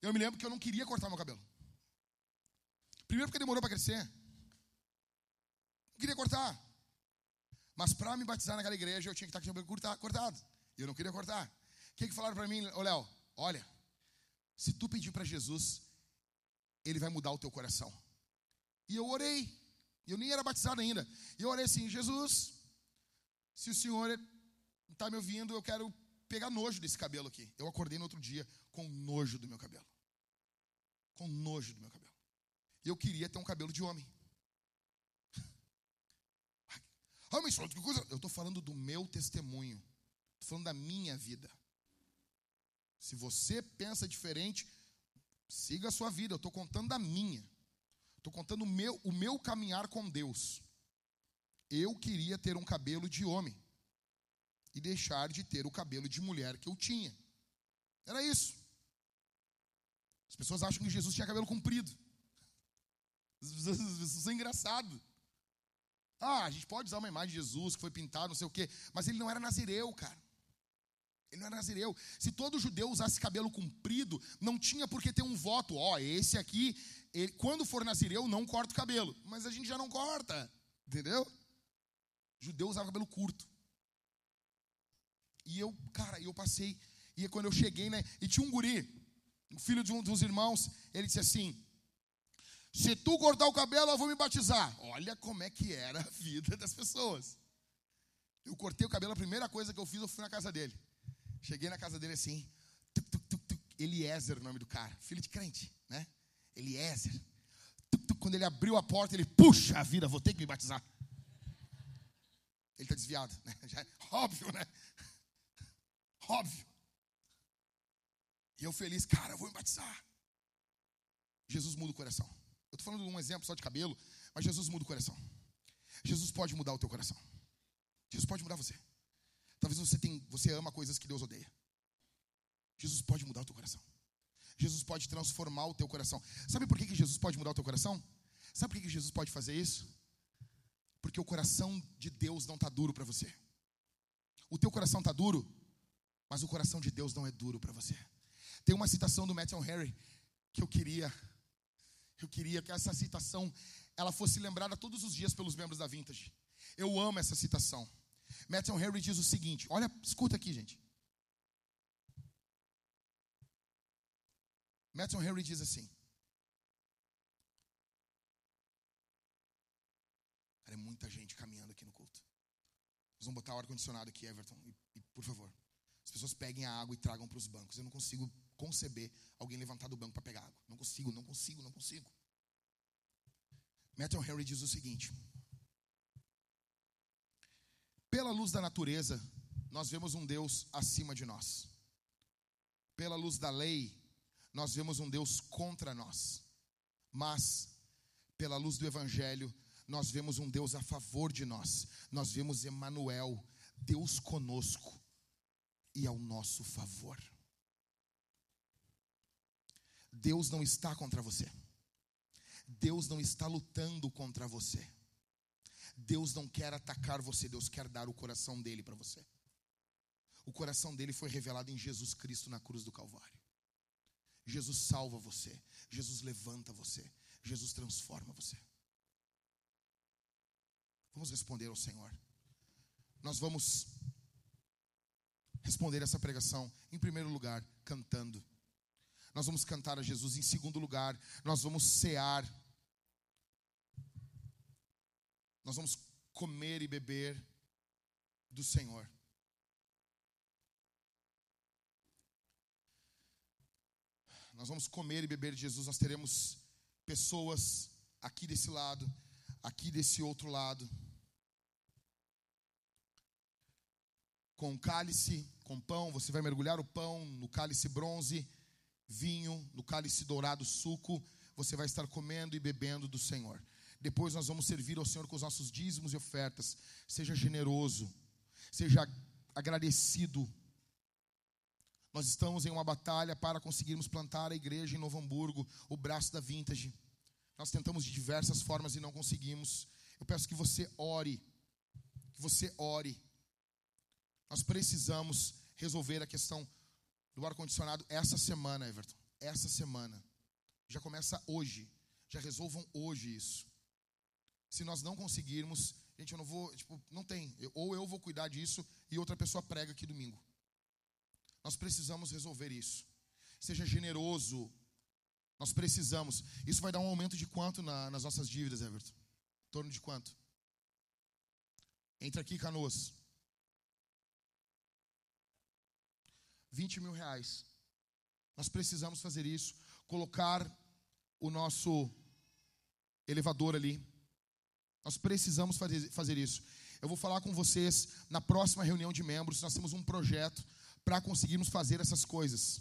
eu me lembro que eu não queria cortar meu cabelo. Primeiro porque demorou para crescer. Não queria cortar. Mas para me batizar naquela igreja, eu tinha que estar com o cabelo cortado. E eu não queria cortar. O que, que falaram para mim? Ô, Léo, olha, se tu pedir para Jesus, ele vai mudar o teu coração. E eu orei. Eu nem era batizado ainda. E eu orei assim, Jesus, se o Senhor está me ouvindo, eu quero pegar nojo desse cabelo aqui. Eu acordei no outro dia com nojo do meu cabelo. Com nojo do meu cabelo. E eu queria ter um cabelo de homem. Mas que coisa. Eu estou falando do meu testemunho. Estou falando da minha vida. Se você pensa diferente, siga a sua vida. Eu estou contando da minha. Estou contando o meu, o meu caminhar com Deus. Eu queria ter um cabelo de homem e deixar de ter o cabelo de mulher que eu tinha. Era isso. As pessoas acham que Jesus tinha cabelo comprido. Isso é engraçado. Ah, a gente pode usar uma imagem de Jesus que foi pintado, não sei o quê, mas ele não era nazireu, cara. Ele não era nazireu. Se todo judeu usasse cabelo comprido, não tinha por que ter um voto. Ó, oh, esse aqui, ele, quando for nazireu, não corta o cabelo. Mas a gente já não corta, entendeu? judeu usava cabelo curto. E eu, cara, eu passei. E quando eu cheguei, né? E tinha um guri, um filho de um dos irmãos. Ele disse assim: Se tu cortar o cabelo, eu vou me batizar. Olha como é que era a vida das pessoas. Eu cortei o cabelo, a primeira coisa que eu fiz, eu fui na casa dele. Cheguei na casa dele assim. Tuc, tuc, tuc, tuc. Eliezer, o nome do cara. Filho de crente, né? Eliezer. Tuc, tuc. Quando ele abriu a porta, ele, puxa a vida, vou ter que me batizar. Ele está desviado, né? Já, é óbvio, né? Óbvio. E eu feliz, cara, eu vou me batizar. Jesus muda o coração. Eu estou falando de um exemplo só de cabelo, mas Jesus muda o coração. Jesus pode mudar o teu coração. Jesus pode mudar você. Talvez você, tem, você ama coisas que Deus odeia. Jesus pode mudar o teu coração. Jesus pode transformar o teu coração. Sabe por que, que Jesus pode mudar o teu coração? Sabe por que, que Jesus pode fazer isso? Porque o coração de Deus não está duro para você. O teu coração está duro, mas o coração de Deus não é duro para você. Tem uma citação do Matthew Harry que eu queria, eu queria que essa citação ela fosse lembrada todos os dias pelos membros da Vintage. Eu amo essa citação. Matthew Henry diz o seguinte: olha, escuta aqui, gente. Matthew Henry diz assim: Cara, é muita gente caminhando aqui no culto. Nós vamos botar o ar-condicionado aqui, Everton. E, e, por favor, as pessoas peguem a água e tragam para os bancos. Eu não consigo conceber alguém levantar do banco para pegar água. Não consigo, não consigo, não consigo. Matthew Henry diz o seguinte: Pela luz da natureza, nós vemos um Deus acima de nós. Pela luz da lei, nós vemos um Deus contra nós. Mas, pela luz do Evangelho, nós vemos um Deus a favor de nós. Nós vemos Emmanuel, Deus conosco e ao nosso favor. Deus não está contra você. Deus não está lutando contra você. Deus não quer atacar você, Deus quer dar o coração dele para você. O coração dele foi revelado em Jesus Cristo na cruz do Calvário. Jesus salva você, Jesus levanta você, Jesus transforma você. Vamos responder ao Senhor. Nós vamos responder essa pregação, em primeiro lugar, cantando. Nós vamos cantar a Jesus. Em segundo lugar, nós vamos cear. Nós vamos comer e beber do Senhor. Nós vamos comer e beber de Jesus. Nós teremos pessoas aqui desse lado, aqui desse outro lado. Com cálice, com pão, você vai mergulhar o pão no cálice bronze vinho, no cálice dourado suco, você vai estar comendo e bebendo do Senhor. Depois nós vamos servir ao Senhor com os nossos dízimos e ofertas. Seja generoso, seja agradecido. Nós estamos em uma batalha para conseguirmos plantar a igreja em Novo Hamburgo, o braço da Vintage. Nós tentamos de diversas formas e não conseguimos. Eu peço que você ore, que você ore. Nós precisamos resolver a questão do ar-condicionado essa semana, Everton. Essa semana. Já começa hoje. Já resolvam hoje isso. Se nós não conseguirmos, gente, eu não vou, tipo, não tem. ou eu vou cuidar disso e outra pessoa prega aqui domingo. Nós precisamos resolver isso. Seja generoso. Nós precisamos. Isso vai dar um aumento de quanto na, nas nossas dívidas, Everton? Em torno de quanto? Entra aqui, Canoas. 20 mil reais. Nós precisamos fazer isso, colocar o nosso elevador ali. Nós precisamos fazer, fazer isso. Eu vou falar com vocês na próxima reunião de membros. Nós temos um projeto para conseguirmos fazer essas coisas.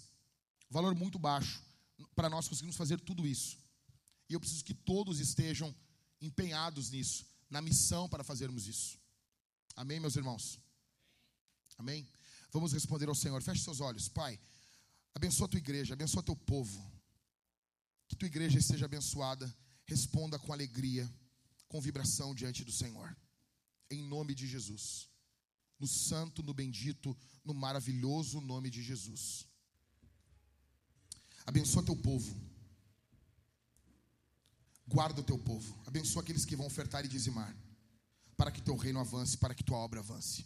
Valor muito baixo para nós conseguirmos fazer tudo isso. E eu preciso que todos estejam empenhados nisso, na missão para fazermos isso. Amém, meus irmãos? Amém? Vamos responder ao Senhor. Feche seus olhos. Pai, abençoa a tua igreja, abençoa teu povo. Que tua igreja esteja abençoada. Responda com alegria, com vibração diante do Senhor. Em nome de Jesus. No santo, no bendito, no maravilhoso nome de Jesus. Abençoa teu povo. Guarda o teu povo. Abençoa aqueles que vão ofertar e dizimar. Para que teu reino avance, para que tua obra avance.